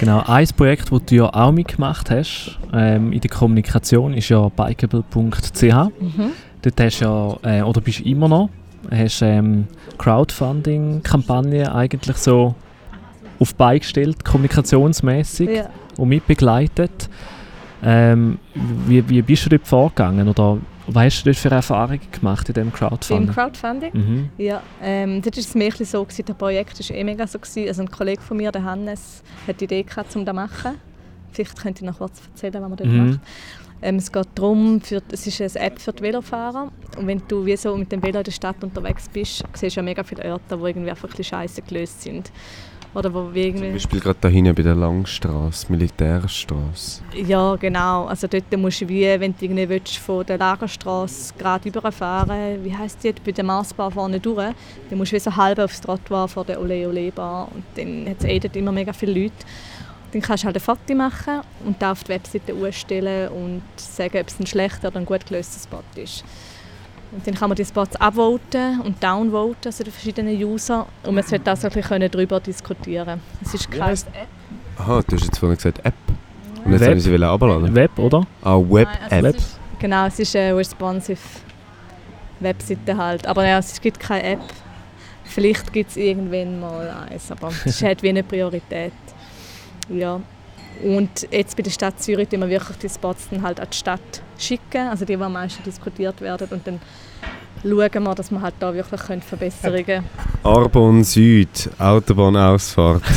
Speaker 3: Genau, ein Projekt, das du ja auch mitgemacht hast ähm, in der Kommunikation, ist ja bikeable.ch. Mhm. Dort hast du ja, äh, oder bist du immer noch, hast ähm, Crowdfunding-Kampagne eigentlich so auf Bein gestellt, kommunikationsmäßig ja. und mitbegleitet. Ähm, wie, wie bist du dort vorgegangen oder was hast du dort für Erfahrungen gemacht in diesem Crowdfunding?
Speaker 5: Im Crowdfunding? Mhm. Ja, ähm, dort war es mir so, gewesen, das Projekt war eh mega so. Gewesen. Also ein Kollege von mir, der Hannes, hat die Idee gehabt, um das zu machen. Vielleicht könnt ihr noch kurz erzählen, was man dort mhm. macht. Ähm, es geht darum, für, es ist eine App für die Velofahrer. Und wenn du wie so mit dem Velo in der Stadt unterwegs bist, siehst du ja mega viele Orte, die irgendwie einfach ein bisschen scheiße gelöst sind. Oder wo wir
Speaker 4: Zum
Speaker 5: irgendwie...
Speaker 4: Beispiel gerade da hinten bei der Langstrasse, Militärstrasse.
Speaker 5: Ja, genau. Also dort musst du wie, wenn du irgendwie willst, von der Lagerstraße gerade überfahren wie heisst die, bei der Marsbar vorne durch, dann musst du wie so halb aufs Trottoir vor der Ole Ole Bar und dann hat es eh dort immer mega viele Leute. Dann kannst du halt ein Foto machen und da auf die Webseite ausstellen und sagen, ob es ein schlechter oder ein gut gelöster Spot ist. Und dann kann man die Spots upvoten und downvoten, also die verschiedenen User. Und man sollte auch so ein bisschen darüber diskutieren. Es ist kein
Speaker 4: Aha, du hast jetzt vorhin gesagt App. Und jetzt
Speaker 3: Web.
Speaker 4: haben sie sie herunterladen.
Speaker 3: Web, oder?
Speaker 4: Ah,
Speaker 5: Nein,
Speaker 4: Web-App.
Speaker 5: also
Speaker 3: Web.
Speaker 5: Genau, es ist eine responsive Webseite halt. Aber ja, es gibt keine App. Vielleicht gibt es irgendwann mal eins, aber es hat wie eine Priorität. Ja. Und jetzt bei der Stadt Zürich tun wir wirklich die Spots dann halt an die Stadt schicken, also die, die am meisten diskutiert werden. Und dann schauen wir, dass wir halt da wirklich können Verbesserungen können.
Speaker 4: Arbon Süd, Autobahnausfahrt.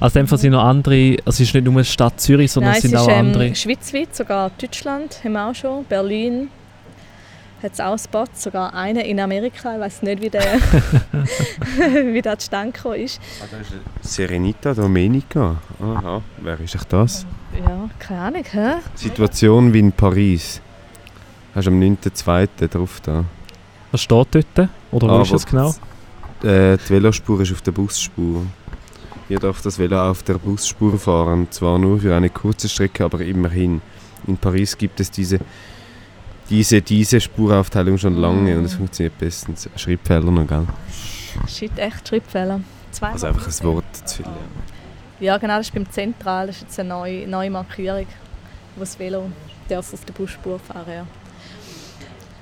Speaker 3: Also in dem Fall sind noch andere, also es ist nicht nur die Stadt Zürich, sondern
Speaker 5: Nein,
Speaker 3: es
Speaker 5: es
Speaker 3: sind
Speaker 5: ist
Speaker 3: auch
Speaker 5: ähm,
Speaker 3: andere.
Speaker 5: schweizweit, sogar Deutschland haben wir auch schon, Berlin hat es auch Spots, sogar einen in Amerika, ich weiß nicht, wie der, wie der zustande gekommen ist.
Speaker 4: Serenita Domenica. Aha, wer ist das?
Speaker 5: Ja, keine Ahnung, hä?
Speaker 4: Situation wie in Paris. Hast du am 9.2. drauf da.
Speaker 3: Was steht dort? Oder wo
Speaker 4: Ah,
Speaker 3: ist das genau?
Speaker 4: Äh, die Velospur ist auf der Busspur. Hier darf das Velo auf der Busspur fahren, zwar nur für eine kurze Strecke, aber immerhin. In Paris gibt es diese, diese, diese Spuraufteilung schon lange und es funktioniert bestens. Schreibfehler noch, gell?
Speaker 5: Shit, echt Schreibfehler. Zwei
Speaker 4: Also einfach ein Wort zu viel.
Speaker 5: Ja, genau, das ist beim Zentral, das ist jetzt eine neue, neue Markierung, wo das Velo darf auf der Busspur fahren ja.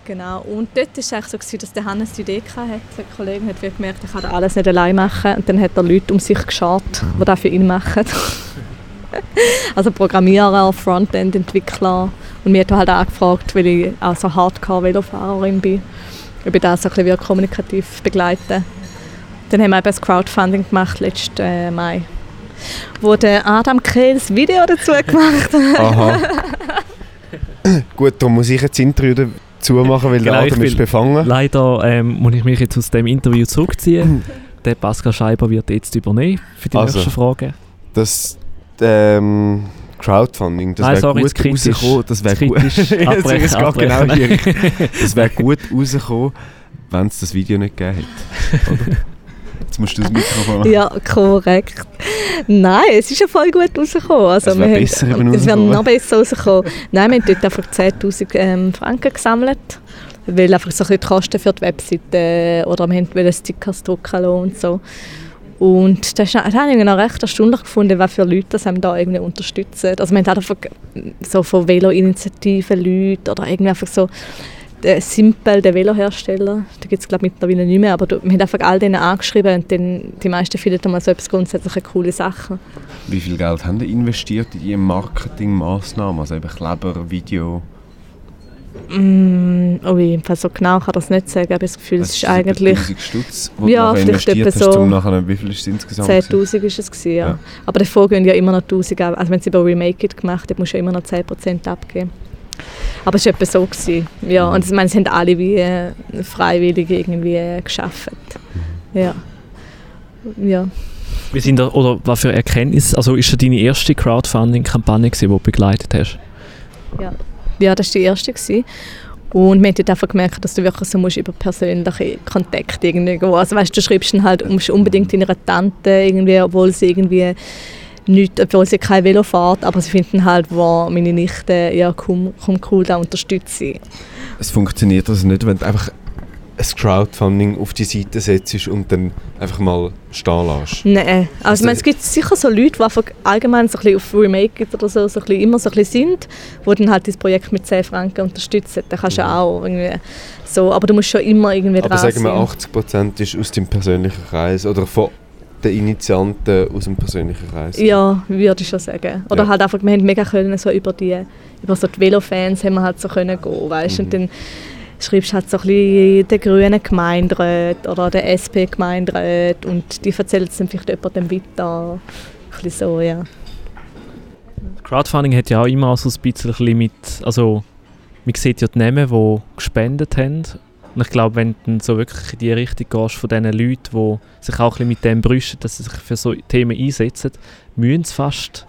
Speaker 5: Genau, und dort war es eigentlich so, gewesen, dass der Hannes die Idee hatte. Der Kollege hat gemerkt, er kann alles nicht allein machen. Und dann hat er Leute um sich geschaut, die das für ihn machen. also Programmierer, Frontend-Entwickler. Und mir hat er halt angefragt, weil ich auch so Hardcore-Velofahrerin bin, ob ich das so ein bisschen kommunikativ begleiten Dann haben wir eben das Crowdfunding gemacht, letzten äh, Mai wo der Adam Kehl das Video dazu gemacht hat.
Speaker 4: Aha. Gut, darum muss ich jetzt das Interview dazu machen, weil
Speaker 3: Genau,
Speaker 4: der Adam ist befangen.
Speaker 3: Leider ähm, muss ich mich jetzt aus dem Interview zurückziehen. Der Pascal Scheiber wird jetzt übernehmen für die
Speaker 4: Also.
Speaker 3: nächsten Fragen.
Speaker 4: Das ähm, Crowdfunding, das wäre
Speaker 3: sorry,
Speaker 4: gut
Speaker 3: kritisch.
Speaker 4: rausgekommen. Das wäre gut.
Speaker 3: abbrechen,
Speaker 4: genau
Speaker 3: abbrechen.
Speaker 4: hier. Das wäre gut rausgekommen, wenn es das Video nicht gegeben hätte. Oder? Jetzt musst du das Mikrofon
Speaker 5: Ja, korrekt. Nein, es ist ja voll gut rausgekommen. Also,
Speaker 4: Es wär
Speaker 5: wir haben-
Speaker 4: besser eben
Speaker 5: Es wäre noch besser rausgekommen. Nein, wir haben dort einfach 10'000 ähm, Franken gesammelt. Weil einfach so ein bisschen die Kosten für die Webseite oder wir wollten Stickers drucken lassen und so. Und das, das habe ich noch recht erstaunlich gefunden, was für Leute das einem da irgendwie unterstützen. Also haben halt einfach so von Velo-Initiativen Leute oder irgendwie einfach so der Simpel, der Velohersteller, da gibt es glaube ich mittlerweile nicht mehr, aber wir haben einfach all denen angeschrieben und dann, die meisten finden dann mal so etwas grundsätzlich eine coole Sache.
Speaker 4: Wie viel Geld haben die investiert in diese Marketingmaßnahmen? Also eben Kleber, Video?
Speaker 5: Mm, oh, ich so genau kann das nicht sagen, aber ich habe das Gefühl, es ist eigentlich
Speaker 4: 1000 Stutz, wo
Speaker 5: Ja,
Speaker 4: du nachher
Speaker 5: vielleicht
Speaker 4: investiert
Speaker 5: etwa
Speaker 4: hast,
Speaker 5: so
Speaker 4: nachher, wie viel ist es insgesamt? gewesen?
Speaker 5: 10'000 ist es gewesen, ja.
Speaker 4: Ja.
Speaker 5: Aber davor gehen ja immer noch 1000 ab. Also wenn sie über Remake It gemacht hat, musst du ja immer noch 10% abgeben. Aber es war etwa so. Gewesen. Ja, und ich meine, es haben alle wie äh, freiwillig irgendwie äh, geschafft. Ja. Ja.
Speaker 3: Wie sind da, oder was für Erkenntnisse, also ist das deine erste Crowdfunding-Kampagne, gewesen, die du begleitet hast?
Speaker 5: Ja, das war die erste. Gewesen. Und wir haben dort einfach gemerkt, dass du wirklich so musst über persönliche Kontakte irgendwie gehen. Also weißt, du schreibst dann halt musst unbedingt deiner Tante irgendwie, obwohl sie irgendwie nicht, obwohl sie kein Velo fährt, aber sie finden halt, wo meine Nichte, ja komm, komm cool, da unterstütze ich.
Speaker 4: Es funktioniert also nicht, wenn du einfach ein Crowdfunding auf die Seite setzt und dann einfach mal stehen lässt.
Speaker 5: Nein, also,
Speaker 4: Also-
Speaker 5: ich meine, es gibt sicher so Leute, die allgemein so ein bisschen auf Remake oder so, so ein bisschen, immer so ein bisschen sind, die dann halt das Projekt mit 10 Franken unterstützen. Da kannst du ja auch irgendwie so, aber du musst schon immer irgendwie
Speaker 4: Mhm. Aber
Speaker 5: dran
Speaker 4: sagen wir,
Speaker 5: sein.
Speaker 4: 80% ist aus dem persönlichen Kreis oder von den Initianten aus dem persönlichen Kreis.
Speaker 5: Ja, würde ich schon sagen. Oder
Speaker 4: Ja.
Speaker 5: halt einfach, wir haben mega können so über die, über so die Velofans haben wir halt so können gehen, weißt?
Speaker 4: Mhm.
Speaker 5: Und dann schreibst du halt so ein bisschen den grünen Gemeinderat oder den SP-Gemeinderat und die erzählen es dann vielleicht jemandem weiter. Ein bisschen so, ja.
Speaker 3: Crowdfunding hat ja auch immer so ein bisschen mit, also man sieht ja die Namen, die gespendet haben. Und ich glaube, wenn du so wirklich in die Richtung gehst von diesen Leuten, die sich auch ein bisschen mit dem brüsten, dass sie sich für so Themen einsetzen, müssen sie fast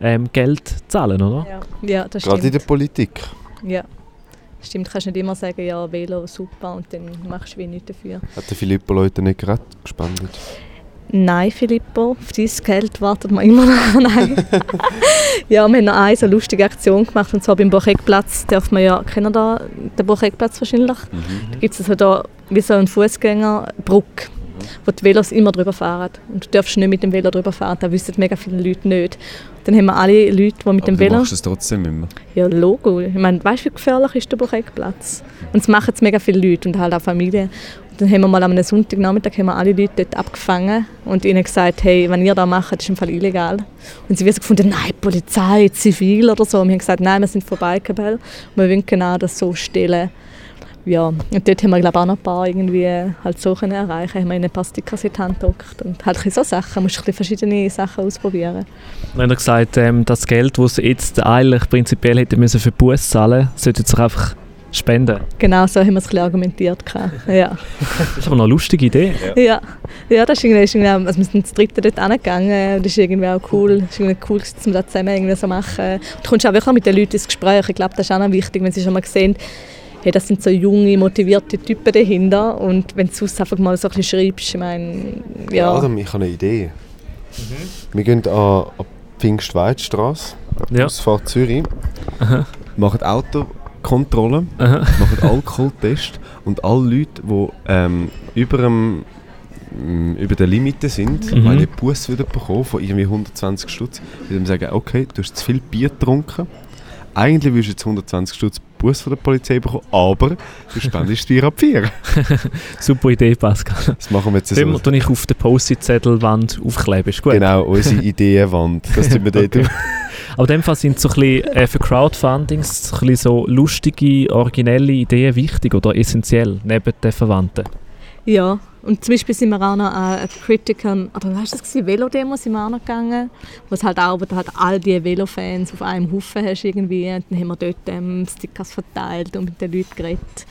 Speaker 3: ähm, Geld zahlen, oder?
Speaker 5: Ja, ja das
Speaker 4: Gerade in der
Speaker 5: stimmt.
Speaker 4: Politik.
Speaker 5: Ja. Stimmt, kannst nicht immer sagen, ja, Velo super und dann machst du wie nichts dafür.
Speaker 4: Hat der Filippo Leute nicht gerade gespendet?
Speaker 5: Nein, Filippo, auf dein Geld wartet man immer noch. Nein. ja, wir haben noch eine so lustige Aktion gemacht und zwar beim Burcheckplatz. Darf man ja, kennen da den Burcheckplatz wahrscheinlich? Da gibt es also da wie so eine Fußgängerbrücke, wo die Velos immer drüber fahren. Und du darfst nicht mit dem Velo drüber fahren, das wissen mega viele Leute nicht. Dann haben wir alle Leute, die mit dem
Speaker 4: Aber du
Speaker 5: Velo...
Speaker 4: machst es trotzdem immer.
Speaker 5: Ja, Logo. Ich meine, weißt du, wie gefährlich ist der Burcheckplatz? Und es machen es mega viele Leute und halt auch Familien. Und dann haben wir mal am Sonntagnachmittag haben wir alle Leute dort abgefangen und ihnen gesagt, hey, wenn ihr das macht, ist im Fall illegal. Und sie haben so gefunden, nein, Polizei, Zivil oder so. Und wir haben gesagt, nein, wir sind vorbei, Kabel. Und wir wollen genau das so stellen. Ja, und dort haben wir, glaube auch noch ein paar irgendwie halt so können erreichen. Haben wir ihnen ein paar Stickers in die Hand gedruckt und halt so Sachen. Man muss ein bisschen verschiedene Sachen ausprobieren.
Speaker 3: Hat er gesagt, ähm, das Geld, das sie jetzt eigentlich prinzipiell hätten müssen für Bus zahlen, sollten sie einfach spenden.
Speaker 5: Genau so haben wir es ein bisschen argumentiert. Ja.
Speaker 3: Das ist aber noch eine lustige Idee.
Speaker 5: Ja, ja das ist irgendwie, ist irgendwie also wir sind das dritte dort angegangen und das ist irgendwie auch cool, das ist irgendwie cool, dass wir das zusammen irgendwie so machen. Du kommst auch wirklich mit den Leuten ins Gespräch, ich glaube, das ist auch noch wichtig, wenn sie schon mal sehen, hey, das sind so junge, motivierte Typen dahinter und wenn du sonst einfach mal so ein bisschen schreibst, ich meine, ja,
Speaker 4: Adam, ich habe eine Idee. Wir gehen an, an die Pfingstweidstrasse,
Speaker 3: Ja.
Speaker 4: Ausfahrt Zürich, machen Autokontrolle,
Speaker 3: Aha.
Speaker 4: machen Alkoholtest und alle Leute, die ähm, über, dem, mm, über der Limite sind,
Speaker 3: Mhm.
Speaker 4: mhm. eine Bus wieder bekommen von irgendwie 120 Stutz, würden wir sagen, okay, du hast zu viel Bier getrunken, eigentlich willst du jetzt 120 Stutz Bus von der Polizei bekommen, aber du spendest 4 ab 4.
Speaker 3: Super Idee, Pascal.
Speaker 4: Das machen wir jetzt
Speaker 3: Dem
Speaker 4: so.
Speaker 3: so. ich auf der Post-it-Zettelwand aufkleben. Ist gut.
Speaker 4: Genau, unsere Ideenwand. Das tun wir dort.
Speaker 3: Okay. Aber in dem Fall sind so ein bisschen, äh, für Crowdfundings so, ein bisschen so lustige, originelle Ideen wichtig oder essentiell neben den Verwandten.
Speaker 5: ja. Und zum Beispiel sind wir auch noch an eine Critical, oder was war das, gewesen? Velodemo sind wir auch noch gegangen, wo es halt auch, du halt all die Velofans auf einem Haufen hast irgendwie und dann haben wir dort ähm, Stickers verteilt und mit den Leuten geredet.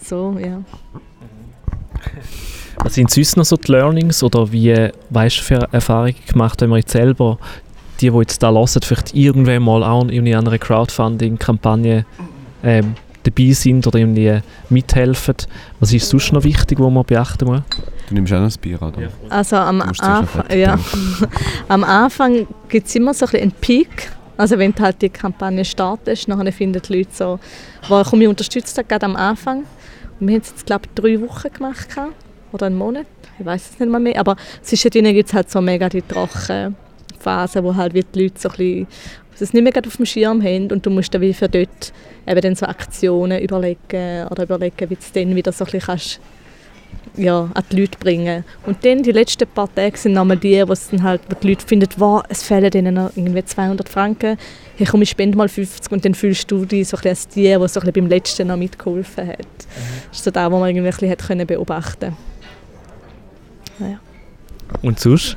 Speaker 5: So, ja.
Speaker 3: Was sind sonst noch so die Learnings oder wie weißt du für Erfahrungen gemacht, wenn man jetzt selber die, die jetzt da hören, vielleicht irgendwann mal auch in einer Crowdfunding-Kampagne ähm, dabei sind oder irgendwie mithelfen. Was ist sonst noch wichtig, was man beachten muss?
Speaker 4: Du nimmst auch noch das Bier, Adam.
Speaker 5: Also am Anfang, ja. am Anfang gibt es immer so ein einen Peak. Also wenn du halt die Kampagne startest, dann finden die Leute so, wo komm, ich unterstütze das gerade am Anfang. Und wir haben es jetzt, glaube ich, drei Wochen gemacht. Oder einen Monat. Ich weiß es nicht mal mehr. Aber zwischendrin gibt es halt so mega die Trockenphase, wo halt die Leute so ein bisschen das nicht mehr gerade auf dem Schirm haben und du musst dann wie für dort eben dann so Aktionen überlegen oder überlegen, wie du es dann wieder so ein bisschen kannst ja, an die Leute bringen. Und dann die letzten paar Tage sind nochmal die, wo es dann halt, wo die Leute finden, wow, es fehlen denen noch irgendwie 200 Franken. Hey, komm, ich spende mal 50 und dann fühlst du dich so ein bisschen als die, die so ein bisschen beim letzten noch mitgeholfen hat. Das ist so das, was man irgendwie ein bisschen hat können beobachten naja.
Speaker 3: Und sonst?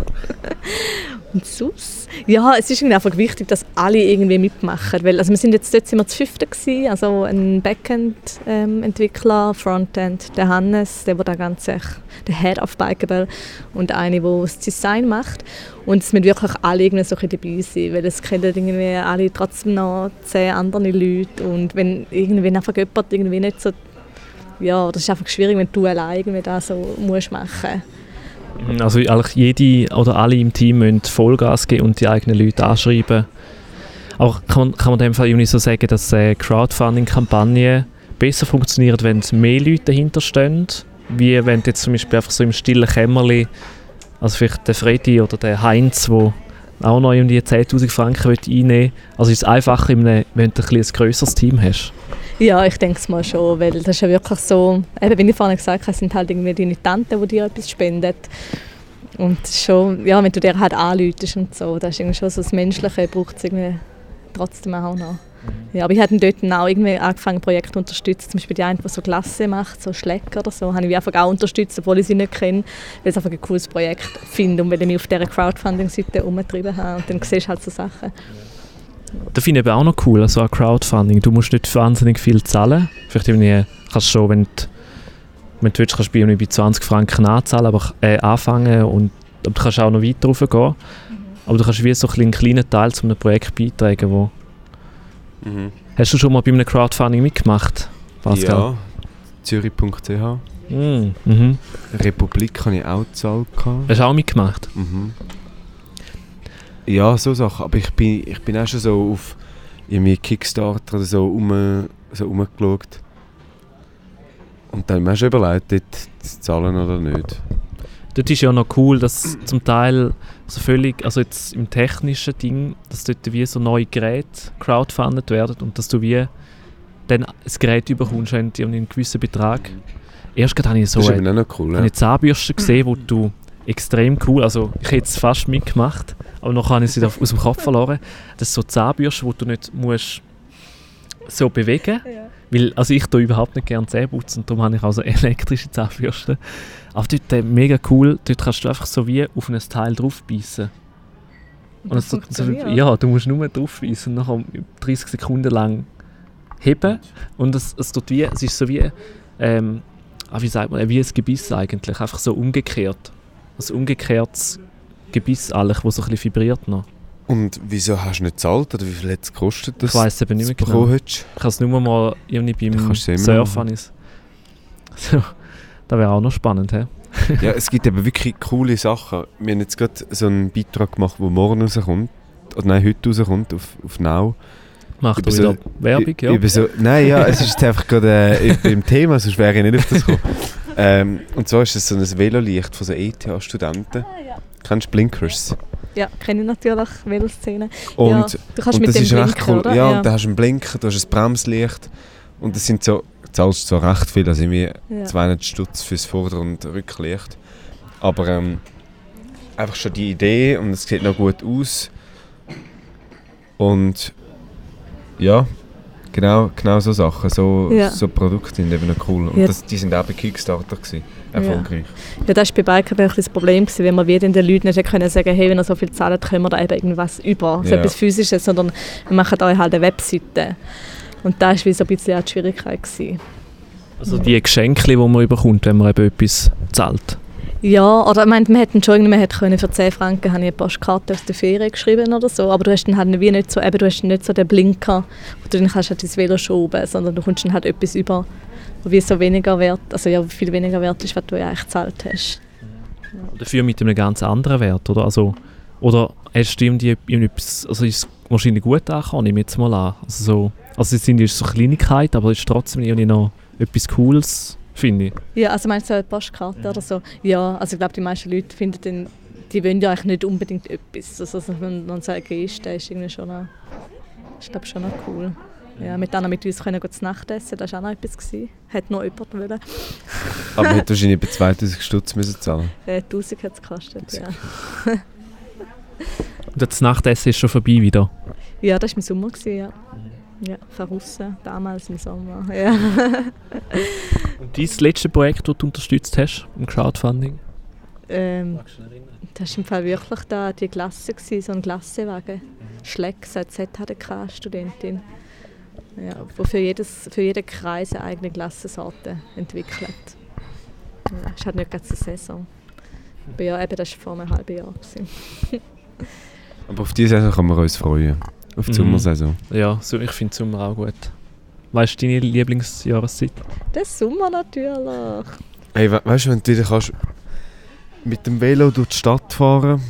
Speaker 5: Und sonst? Ja, es ist einfach wichtig, dass alle irgendwie mitmachen. Weil, also wir sind jetzt dort sind zu fünften gewesen, also ein Backend-Entwickler, Frontend, der Hannes, der, der da ganz echt- der Head of Bikeable und eine, die das Design macht. Und es müssen wirklich alle irgendwie so dabei sein, weil es kennen irgendwie alle trotzdem noch zehn andere Leute und wenn irgendwie einfach jemand irgendwie nicht so ja, das ist einfach schwierig, wenn du allein irgendwie das so musst machen
Speaker 3: Also eigentlich jede oder alle im Team müssen Vollgas geben und die eigenen Leute anschreiben. Aber kann, kann man in dem Fall irgendwie so sagen, dass äh, Crowdfunding-Kampagnen besser funktionieren, wenn mehr Leute dahinter stehen, wie wenn jetzt zum Beispiel einfach so im stillen Kämmerli, also vielleicht der Freddy oder der Heinz, wo auch noch irgendwie 10'000 Franken einnehmen will. Also ist es einfacher, wenn du ein, ein grösseres Team hast.
Speaker 5: Ja, ich denke es mal schon, weil das ist ja wirklich so, eben wie ich vorhin gesagt habe, es sind halt irgendwie deine Tanten, die dir etwas spenden. Und es schon, ja, wenn du dir halt anläutest und so, das ist irgendwie schon so das Menschliche, braucht es irgendwie trotzdem auch noch. Ja, aber ich habe dort auch irgendwie angefangen, Projekte zu unterstützen. Zum Beispiel die eine, die so Klasse macht, so Schlecker oder so, habe ich einfach auch unterstützt, obwohl ich sie nicht kenne, weil ich einfach ein cooles Projekt finde und weil ich mich auf dieser Crowdfunding-Seite umgetrieben habe. Und dann siehst du halt so Sachen.
Speaker 3: Das finde ich eben auch noch cool, also an Crowdfunding. Du musst nicht wahnsinnig viel zahlen. Vielleicht irgendwie kannst du schon, wenn du, wenn du willst, kannst du bei, bei 20 Franken anzahlen, aber äh, anfangen und aber du kannst auch noch weiter raufgehen. Aber du kannst wie so ein einen kleinen Teil zu einem Projekt beitragen, wo...
Speaker 4: Mhm.
Speaker 3: Hast du schon mal bei einem Crowdfunding mitgemacht, Pascal?
Speaker 4: Ja, zürich.ch.
Speaker 3: Mm, mhm.
Speaker 4: Republik habe ich auch gezahlt.
Speaker 3: Hast du auch mitgemacht?
Speaker 4: Mhm. Ja, so Sachen. Aber ich bin, ich bin auch schon so auf irgendwie Kickstarter oder so, um, so rumgeschaut. Und dann mir schon überlegt, dort zu zahlen oder nicht.
Speaker 3: Dort ist ja noch cool, dass zum Teil so völlig, also jetzt im technischen Ding, dass dort wie so neue Geräte crowdfunded werden und dass du wie dann das Gerät überkommst und einen gewissen Betrag. Erst gerade habe ich so
Speaker 4: Das ist
Speaker 3: eine,
Speaker 4: cool. Ja.
Speaker 3: eine Zahnbürste gesehen, wo du extrem cool, also ich hätte es fast mitgemacht, aber noch habe ich sie aus dem Kopf verloren. Das ist so Zahnbürste, wo du nicht musst so bewegen weil, also ich tue überhaupt nicht gerne Zähne putzen und darum habe ich auch so elektrische Zahnbürsten. Aber dort äh, mega cool, dort kannst du einfach so wie auf ein Teil draufbeissen. Und es so, so, ja, du musst nur draufbeissen und nachher 30 Sekunden lang heben und es, es, tut wie, es ist so wie, ähm, ah, wie sagt man, wie ein Gebiss eigentlich, einfach so umgekehrt. Also umgekehrtes Gebiss eigentlich, wo so ein bisschen vibriert noch.
Speaker 4: Und wieso hast du nicht gezahlt? Oder wie viel hat es gekostet, dass
Speaker 3: Ich weiss eben nicht mehr
Speaker 4: du
Speaker 3: genau.
Speaker 4: hättest?
Speaker 3: Ich habe es nur mal irgendwie beim Surfen. So, das wäre auch noch spannend, hä?
Speaker 4: ja, es gibt eben wirklich coole Sachen. Wir haben jetzt gerade so einen Beitrag gemacht, der morgen rauskommt. Oder nein, heute rauskommt auf, auf Now.
Speaker 3: Macht
Speaker 4: Über
Speaker 3: er
Speaker 4: so-
Speaker 3: wieder Werbung, ja?
Speaker 4: Über so, nein, ja, es ist jetzt einfach gerade äh, beim Thema, sonst wäre ich nicht auf das gekommen. Ähm, und zwar ist es so ein Velolicht von so ETH-Studenten.
Speaker 5: ja.
Speaker 4: Kennst du Blinkers?
Speaker 5: Ja, kenne ich natürlich, Veloszene.
Speaker 4: Und,
Speaker 5: ja, du kannst
Speaker 4: und
Speaker 5: mit
Speaker 4: das
Speaker 5: dem
Speaker 4: ist recht
Speaker 5: blinken,
Speaker 4: cool.
Speaker 5: oder?
Speaker 4: Ja, und da hast du einen Blinker, du hast ein Bremslicht. Und das sind so, du zahlst zwar recht viel, also irgendwie
Speaker 5: ja.
Speaker 4: 200 Stutz fürs Vorder- und Rücklicht. Aber ähm, einfach schon die Idee und es sieht noch gut aus. Und ja, genau, genau so Sachen, so,
Speaker 5: Ja.
Speaker 4: so Produkte sind eben noch cool. Und
Speaker 5: Ja.
Speaker 4: das, die sind auch bei Kickstarter gewesen, erfolgreich.
Speaker 5: Ja, das war bei Biker ein bisschen das Problem, gewesen, wenn wir wieder den Leuten nicht können sagen hey, wenn ihr so viel zahlt, können wir da eben irgendwas über. So
Speaker 4: Ja.
Speaker 5: etwas Physisches, sondern wir machen euch halt eine Webseite. Und da war wie so ein bisschen auch die Schwierigkeit. Gewesen.
Speaker 3: Also die Geschenke, die man bekommt, wenn man eben etwas zahlt.
Speaker 5: Ja, oder ich meine, wir hätten schon man hätte können, für 10 Franken habe ich eine Postkarte aus der Ferien geschrieben oder so, aber du hast dann halt wie nicht so, eben, du hast nicht so den Blinker, wo du dann kannst halt dein Velo schoben, sondern du kommst dann halt etwas über, wo wie so weniger wert, also ja, viel weniger wert ist, was du ja eigentlich gezahlt hast.
Speaker 3: Dafür mit einem ganz anderen Wert, oder? Also, oder hast du irgendwie irgendetwas, also ist es wahrscheinlich gut angekommen, nehme ich jetzt mal an. Also, so, also es sind ja so Kleinigkeiten, aber es ist trotzdem irgendwie noch etwas Cooles, finde ich.
Speaker 5: Ja, also meinst du so eine Postkarte oder so? Ja, also ich glaube, die meisten Leute finden dann, die wollen ja eigentlich nicht unbedingt etwas. Also so wenn man so eine Geste ist irgendwie schon noch, ist glaube schon noch cool. Ja, mit denen mit uns können wir zu Nacht essen, das war auch noch etwas. Gewesen. Hat noch jemand wollen.
Speaker 4: Aber hätte wahrscheinlich bei 2000 Stutz müssen zahlen.
Speaker 5: Äh, 1000 hat es gekostet, ja.
Speaker 3: Und das Nachtessen ist schon vorbei wieder.
Speaker 5: Ja, das war im Sommer, gewesen, ja. Ja, verrissen, damals im Sommer. Ja.
Speaker 3: Und dein letzte Projekt, das du unterstützt hast, im Crowdfunding?
Speaker 5: Ähm, das war im Fall wirklich da die Klasse, gewesen, so ein Klassewagen. Schleck, seit ZHDK-Studentin. Ja, wo für, jedes, für jeden Kreis eine eigene Klassensorte entwickelt. Ja, ist halt nicht ganz eine Saison. Aber ja, eben, das war vor einem halben Jahr. Gewesen.
Speaker 4: Aber auf diese Saison kann man uns freuen. Auf die
Speaker 3: Mhm.
Speaker 4: Sommersaison.
Speaker 3: Ja, so, ich finde Sommer auch gut. Weißt du deine Lieblingsjahreszeit?
Speaker 5: Das Sommer natürlich.
Speaker 4: Hey, we weißt du, wenn du wieder kannst mit dem Velo durch die Stadt fahren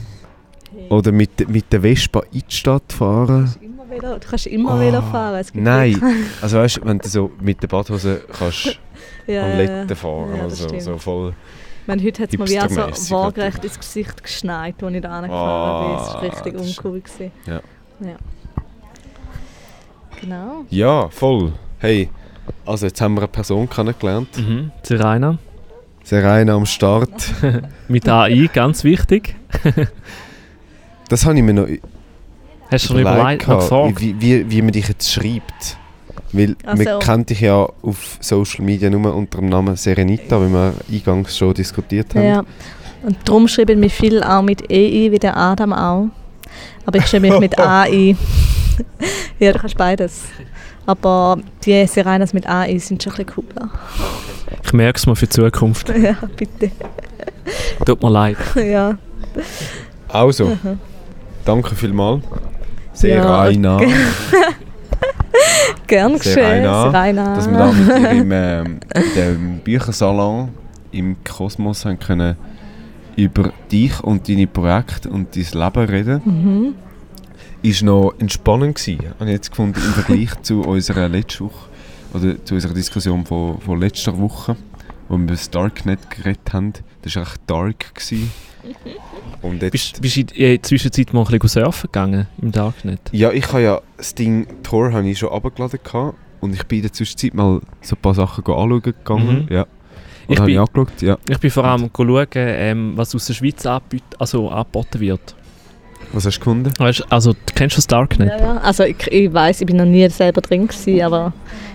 Speaker 4: oder mit, mit der Vespa in die Stadt fahren.
Speaker 5: Velo, du kannst immer
Speaker 4: Oh,
Speaker 5: Velo fahren. Es gibt
Speaker 4: Nein, also weißt du, wenn du so mit der Badhose kannst
Speaker 5: ja,
Speaker 4: am Letten fahren,
Speaker 5: Ja, das
Speaker 4: also
Speaker 5: stimmt.
Speaker 4: so voll.
Speaker 5: Ich meine, heute hat es mir wie so waagerecht
Speaker 4: natürlich.
Speaker 5: ins Gesicht geschneit, als ich da angefahren
Speaker 4: Ah,
Speaker 5: bin. Das war richtig uncool. Gewesen.
Speaker 4: Ja.
Speaker 5: ja. Genau.
Speaker 4: Ja, voll. Hey, also jetzt haben wir eine Person kennengelernt.
Speaker 3: Mhm. Serena.
Speaker 4: Serena am Start.
Speaker 3: Mit AI, ganz wichtig.
Speaker 4: Das habe ich mir noch
Speaker 3: Hast du schon überlegt, gefragt?
Speaker 4: wie, wie, wie man dich jetzt schreibt. Weil man
Speaker 5: Also-
Speaker 4: kennt dich ja auf Social Media nur unter dem Namen Serenita, wie wir eingangs schon diskutiert haben.
Speaker 5: Ja. Und darum schreiben mich viele auch mit EI, wie der Adam auch. Aber ich schreibe mich mit AI. ja, du kannst beides. Aber die Sirenas mit AI sind schon ein bisschen cooler.
Speaker 3: Ich merke es mal für die Zukunft.
Speaker 5: ja, bitte.
Speaker 3: Tut mir leid.
Speaker 5: ja.
Speaker 4: Also, danke vielmals. Sehr
Speaker 5: Ja, Gern geschehen. Serena.
Speaker 4: dass wir da mit dir im, dem Büchersalon im Kosmos haben können über dich und deine Projekte und dein Leben reden.
Speaker 5: Mhm.
Speaker 4: Ist noch entspannend gewesen, habe ich jetzt gefunden, im Vergleich zu unserer letzten Woche, oder zu unserer Diskussion von, von letzter Woche, wo wir über das Darknet geredet haben. Das war echt dark. Gewesen. Und jetzt,
Speaker 3: Bist, bist du in der Zwischenzeit mal ein bisschen surfen gegangen im Darknet?
Speaker 4: Ja, ich habe ja das Ding Tor habe ich schon abgeladen gehabt und ich bin in der Zwischenzeit mal so ein paar Sachen anschauen gegangen.
Speaker 3: Mhm.
Speaker 4: Ja.
Speaker 3: Ich bin-
Speaker 4: ich ja.
Speaker 3: Ich bin vor allem schauen, ähm, was aus der Schweiz anbiet, also angeboten wird.
Speaker 4: Was hast du gefunden?
Speaker 3: Also, kennst du das Darknet?
Speaker 5: Ja, ja. Also ich, ich weiß, ich bin noch nie selber drin gewesen, aber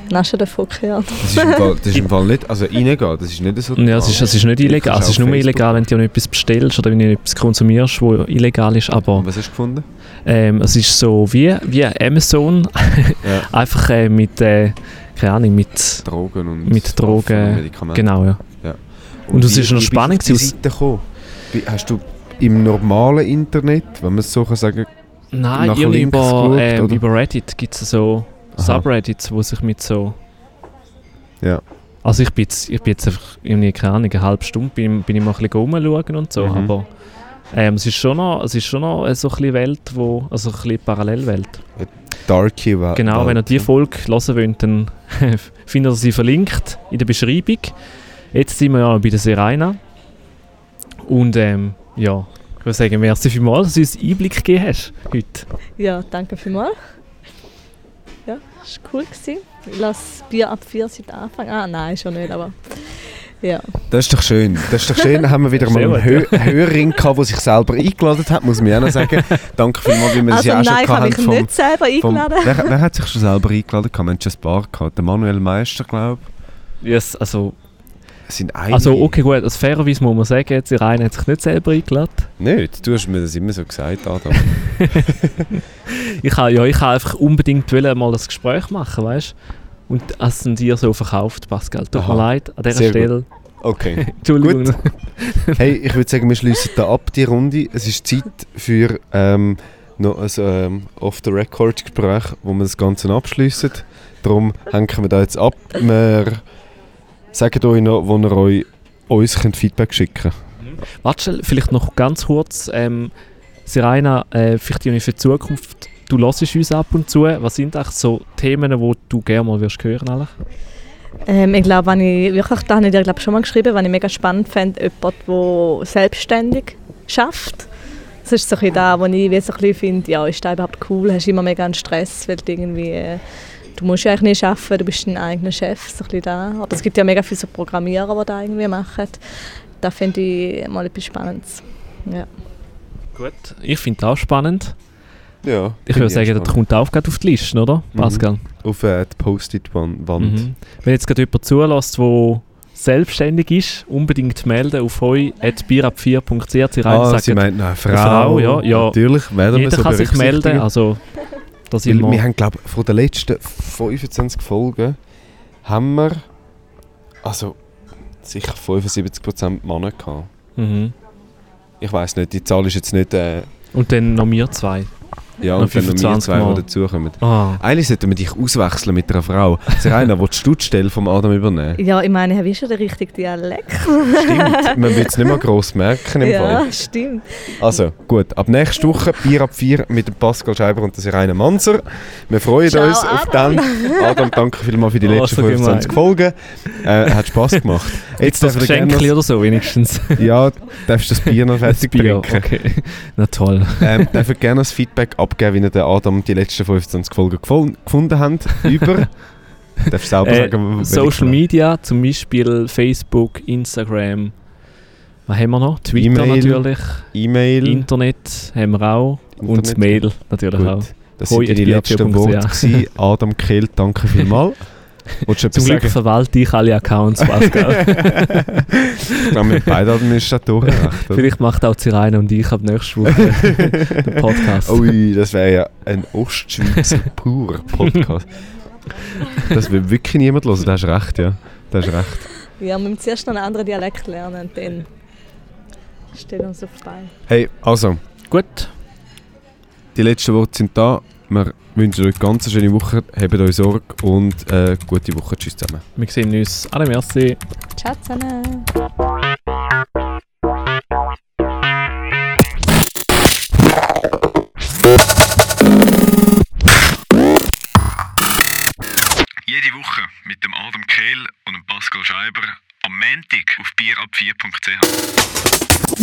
Speaker 5: ich habe schon davon gehört.
Speaker 4: Das ist im Fall, das ist im Fall nicht, also reingehen, das ist nicht so...
Speaker 3: Ja, es ist, es ist nicht illegal. Es ist nur
Speaker 4: Facebook-
Speaker 3: illegal, wenn du etwas bestellst oder wenn du etwas konsumierst, was illegal ist. Aber
Speaker 4: Und was hast du gefunden?
Speaker 3: ähm, es ist so wie, wie Amazon,
Speaker 4: Ja.
Speaker 3: einfach äh, mit, äh, keine Ahnung, mit,
Speaker 4: Drogen und...
Speaker 3: Mit Drogen,
Speaker 4: Medikamenten.
Speaker 3: genau, ja.
Speaker 4: Ja.
Speaker 3: Und es
Speaker 4: wie-
Speaker 3: ist noch
Speaker 4: wie
Speaker 3: spannend
Speaker 4: bist du auf die Seite gekommen? Wie- Hast du im normalen Internet, wenn man es so kann sagen
Speaker 3: Nein, irgendwie
Speaker 4: links
Speaker 3: über,
Speaker 4: geschaut, oder?
Speaker 3: über Reddit gibt es so
Speaker 4: Aha.
Speaker 3: Subreddits, wo sich mit so...
Speaker 4: Ja.
Speaker 3: Also ich bin jetzt, ich bin jetzt einfach, irgendwie, keine Ahnung, eine halbe Stunde bin, bin ich mal ein bisschen rumschauen und so,
Speaker 4: Mhm.
Speaker 3: aber ähm, es ist schon noch, es ist schon noch so ein bisschen Welt, wo, also ein bisschen Parallelwelt.
Speaker 4: Darky Welt?
Speaker 3: Genau, wenn ihr die Folge hören wollt, dann findet ihr sie verlinkt in der Beschreibung. Jetzt sind wir ja bei der Serena. Und ähm, ja, ich würde sagen, merci vielmals, dass du uns Einblick gegeben hast heute.
Speaker 5: Ja, danke vielmals. Ja, das war cool. Gewesen. Ich lasse Bier ab 4 seit Anfang. Ah, nein, schon nicht, aber ja.
Speaker 4: Das ist doch schön. Das ist doch schön. Haben wir wieder mal einen Hö Hörerin gehabt, der sich selber eingeladen hat, muss man auch noch sagen. Danke vielmals, wie wir
Speaker 5: Also
Speaker 4: ja auch schon
Speaker 5: nein, ich habe mich
Speaker 4: haben.
Speaker 5: nicht selber
Speaker 4: vom,
Speaker 5: eingeladen.
Speaker 4: wer, wer hat sich schon selber eingeladen? Wir haben schon ein paar gehabt. Der Manuel Meister, glaube
Speaker 3: Yes, also,
Speaker 4: ich. Es sind einige.
Speaker 3: also okay, gut, als fairerweise muss man sagen, jetzt Serena hat sich nicht selber eingeladen.
Speaker 4: Nicht? Du hast mir das immer so gesagt, Adam.
Speaker 3: Ich habe ja, ich habe einfach unbedingt wollen, mal das Gespräch machen, weißt du? Und es sind dir so verkauft, Pascal. Tut
Speaker 4: Aha.
Speaker 3: mir leid, an dieser
Speaker 4: Sehr gut.
Speaker 3: Stelle.
Speaker 4: Okay.
Speaker 3: Entschuldigung.
Speaker 4: Hey, ich würde sagen, wir schließen da ab, die Runde. Es ist Zeit für ähm, noch ein ähm, Off-the-Record-Gespräch, wo wir das Ganze abschließen. Darum hängen wir da jetzt ab. Wir sagen euch noch, wo ihr euch, uns könnt Feedback schicken
Speaker 3: Warte, schnell, vielleicht noch ganz kurz. Ähm, Sirena, äh, vielleicht für die Zukunft. Du hörst uns ab und zu. Was sind eigentlich so Themen, die du gerne mal wirst hören eigentlich?
Speaker 5: Ähm, ich glaube, wenn ich wirklich, da habe ich dir glaub, schon mal geschrieben, wenn ich mega spannend fände, jemand, der selbstständig schafft. Das ist so ein bisschen da, wo ich so ein bisschen finde, ja, ist das überhaupt cool? Hast du immer mega einen Stress, weil du irgendwie, äh, du musst ja eigentlich nicht arbeiten, du bist dein eigener Chef, so ein bisschen da. Oder es gibt ja mega viele so Programmierer, die das irgendwie machen. Da finde ich mal etwas Spannendes. Ja.
Speaker 3: Gut. Ich finde das auch spannend.
Speaker 4: Ja.
Speaker 3: Ich würde sagen, das kommt auch gerade auf die Liste, oder,
Speaker 4: Mhm.
Speaker 3: Pascal?
Speaker 4: Auf äh, die Post-it-Wand.
Speaker 3: Mhm. Wenn jetzt gerade jemand zulässt, der selbstständig ist, unbedingt melden auf heu.bierab4.ch. Sie
Speaker 4: Ah,
Speaker 3: sagen,
Speaker 4: sie meint eine Frau.
Speaker 3: Frau, ja, ja.
Speaker 4: Natürlich, werden wir
Speaker 3: jeder
Speaker 4: so
Speaker 3: kann sich melden. Also, da sind
Speaker 4: Weil
Speaker 3: wir.
Speaker 4: haben, glaube von den letzten 25 Folgen haben wir also sicher 75% Männer gehabt.
Speaker 3: Mhm.
Speaker 4: Ich weiß nicht, die Zahl ist jetzt nicht... Äh,
Speaker 3: Und dann noch wir zwei.
Speaker 4: Ja, und dann noch wir
Speaker 3: 25
Speaker 4: zwei,
Speaker 3: Mal.
Speaker 4: die dazukommen.
Speaker 3: Ah.
Speaker 4: Eigentlich sollten wir dich auswechseln mit einer Frau. Serena, willst du die Stelle vom Adam übernehmen?
Speaker 5: ja, ich meine, ich habe schon den richtigen Dialekt.
Speaker 4: Stimmt, man wird es nicht mal gross merken im Fall.
Speaker 5: Ja, stimmt.
Speaker 4: Also, gut, ab nächster Woche Bier ab 4 mit dem Pascal Scheiber und der Serena Manser. Wir freuen
Speaker 5: Ciao,
Speaker 4: uns auf
Speaker 5: Adam.
Speaker 4: den. Adam, danke vielmals für die
Speaker 3: Oh,
Speaker 4: letzten
Speaker 3: so
Speaker 4: 25
Speaker 3: gemein.
Speaker 4: Folgen. Äh, hat Spass gemacht.
Speaker 3: Jetzt das Geschenk oder so wenigstens.
Speaker 4: Ja, darfst du das Bier noch fertig
Speaker 3: Bier,
Speaker 4: trinken.
Speaker 3: okay. Na toll.
Speaker 4: Ähm, dürfen gerne das Feedback abgeben, wie ihr den Adam die letzten 25 Folgen gefol- gefunden habt. Über. Darfst selber
Speaker 3: Äh,
Speaker 4: sagen, welche
Speaker 3: Social? Media, zum Beispiel Facebook, Instagram. Was haben wir noch? Twitter
Speaker 4: E-Mail,
Speaker 3: natürlich.
Speaker 4: E-Mail.
Speaker 3: Internet haben wir auch. Und das
Speaker 4: Internet.
Speaker 3: Mail natürlich auch.
Speaker 4: Gut. Das
Speaker 3: Hoi
Speaker 4: sind die letzten. Worte. Adam Kehl, danke vielmals.
Speaker 3: Zum Glück
Speaker 4: sagen?
Speaker 3: verwalte ich alle Accounts, Pascal.
Speaker 4: Ich glaube, mit beiden Administratoren?
Speaker 3: Vielleicht macht auch Ziraina und ich ab nächste Woche den Podcast.
Speaker 4: Ui, das wäre ja ein Ostschweizer pur Podcast. Das will wirklich niemand hören, da hast du recht, ja. Da hast recht.
Speaker 5: Ja, wir müssen zuerst noch einen anderen Dialekt lernen und dann stellen wir uns auf die Beine.
Speaker 4: Hey, also,
Speaker 3: Gut,
Speaker 4: die letzten Worte sind da. Wir wünschen euch ganz eine schöne Woche, habt euch Sorge und äh, gute Woche. Tschüss zusammen.
Speaker 3: wir sehen uns. Alle merci.
Speaker 5: Ciao zusammen!
Speaker 2: Jede Woche mit dem Adam Kehl und dem Pascal Scheiber am Montag auf bierab4.ch.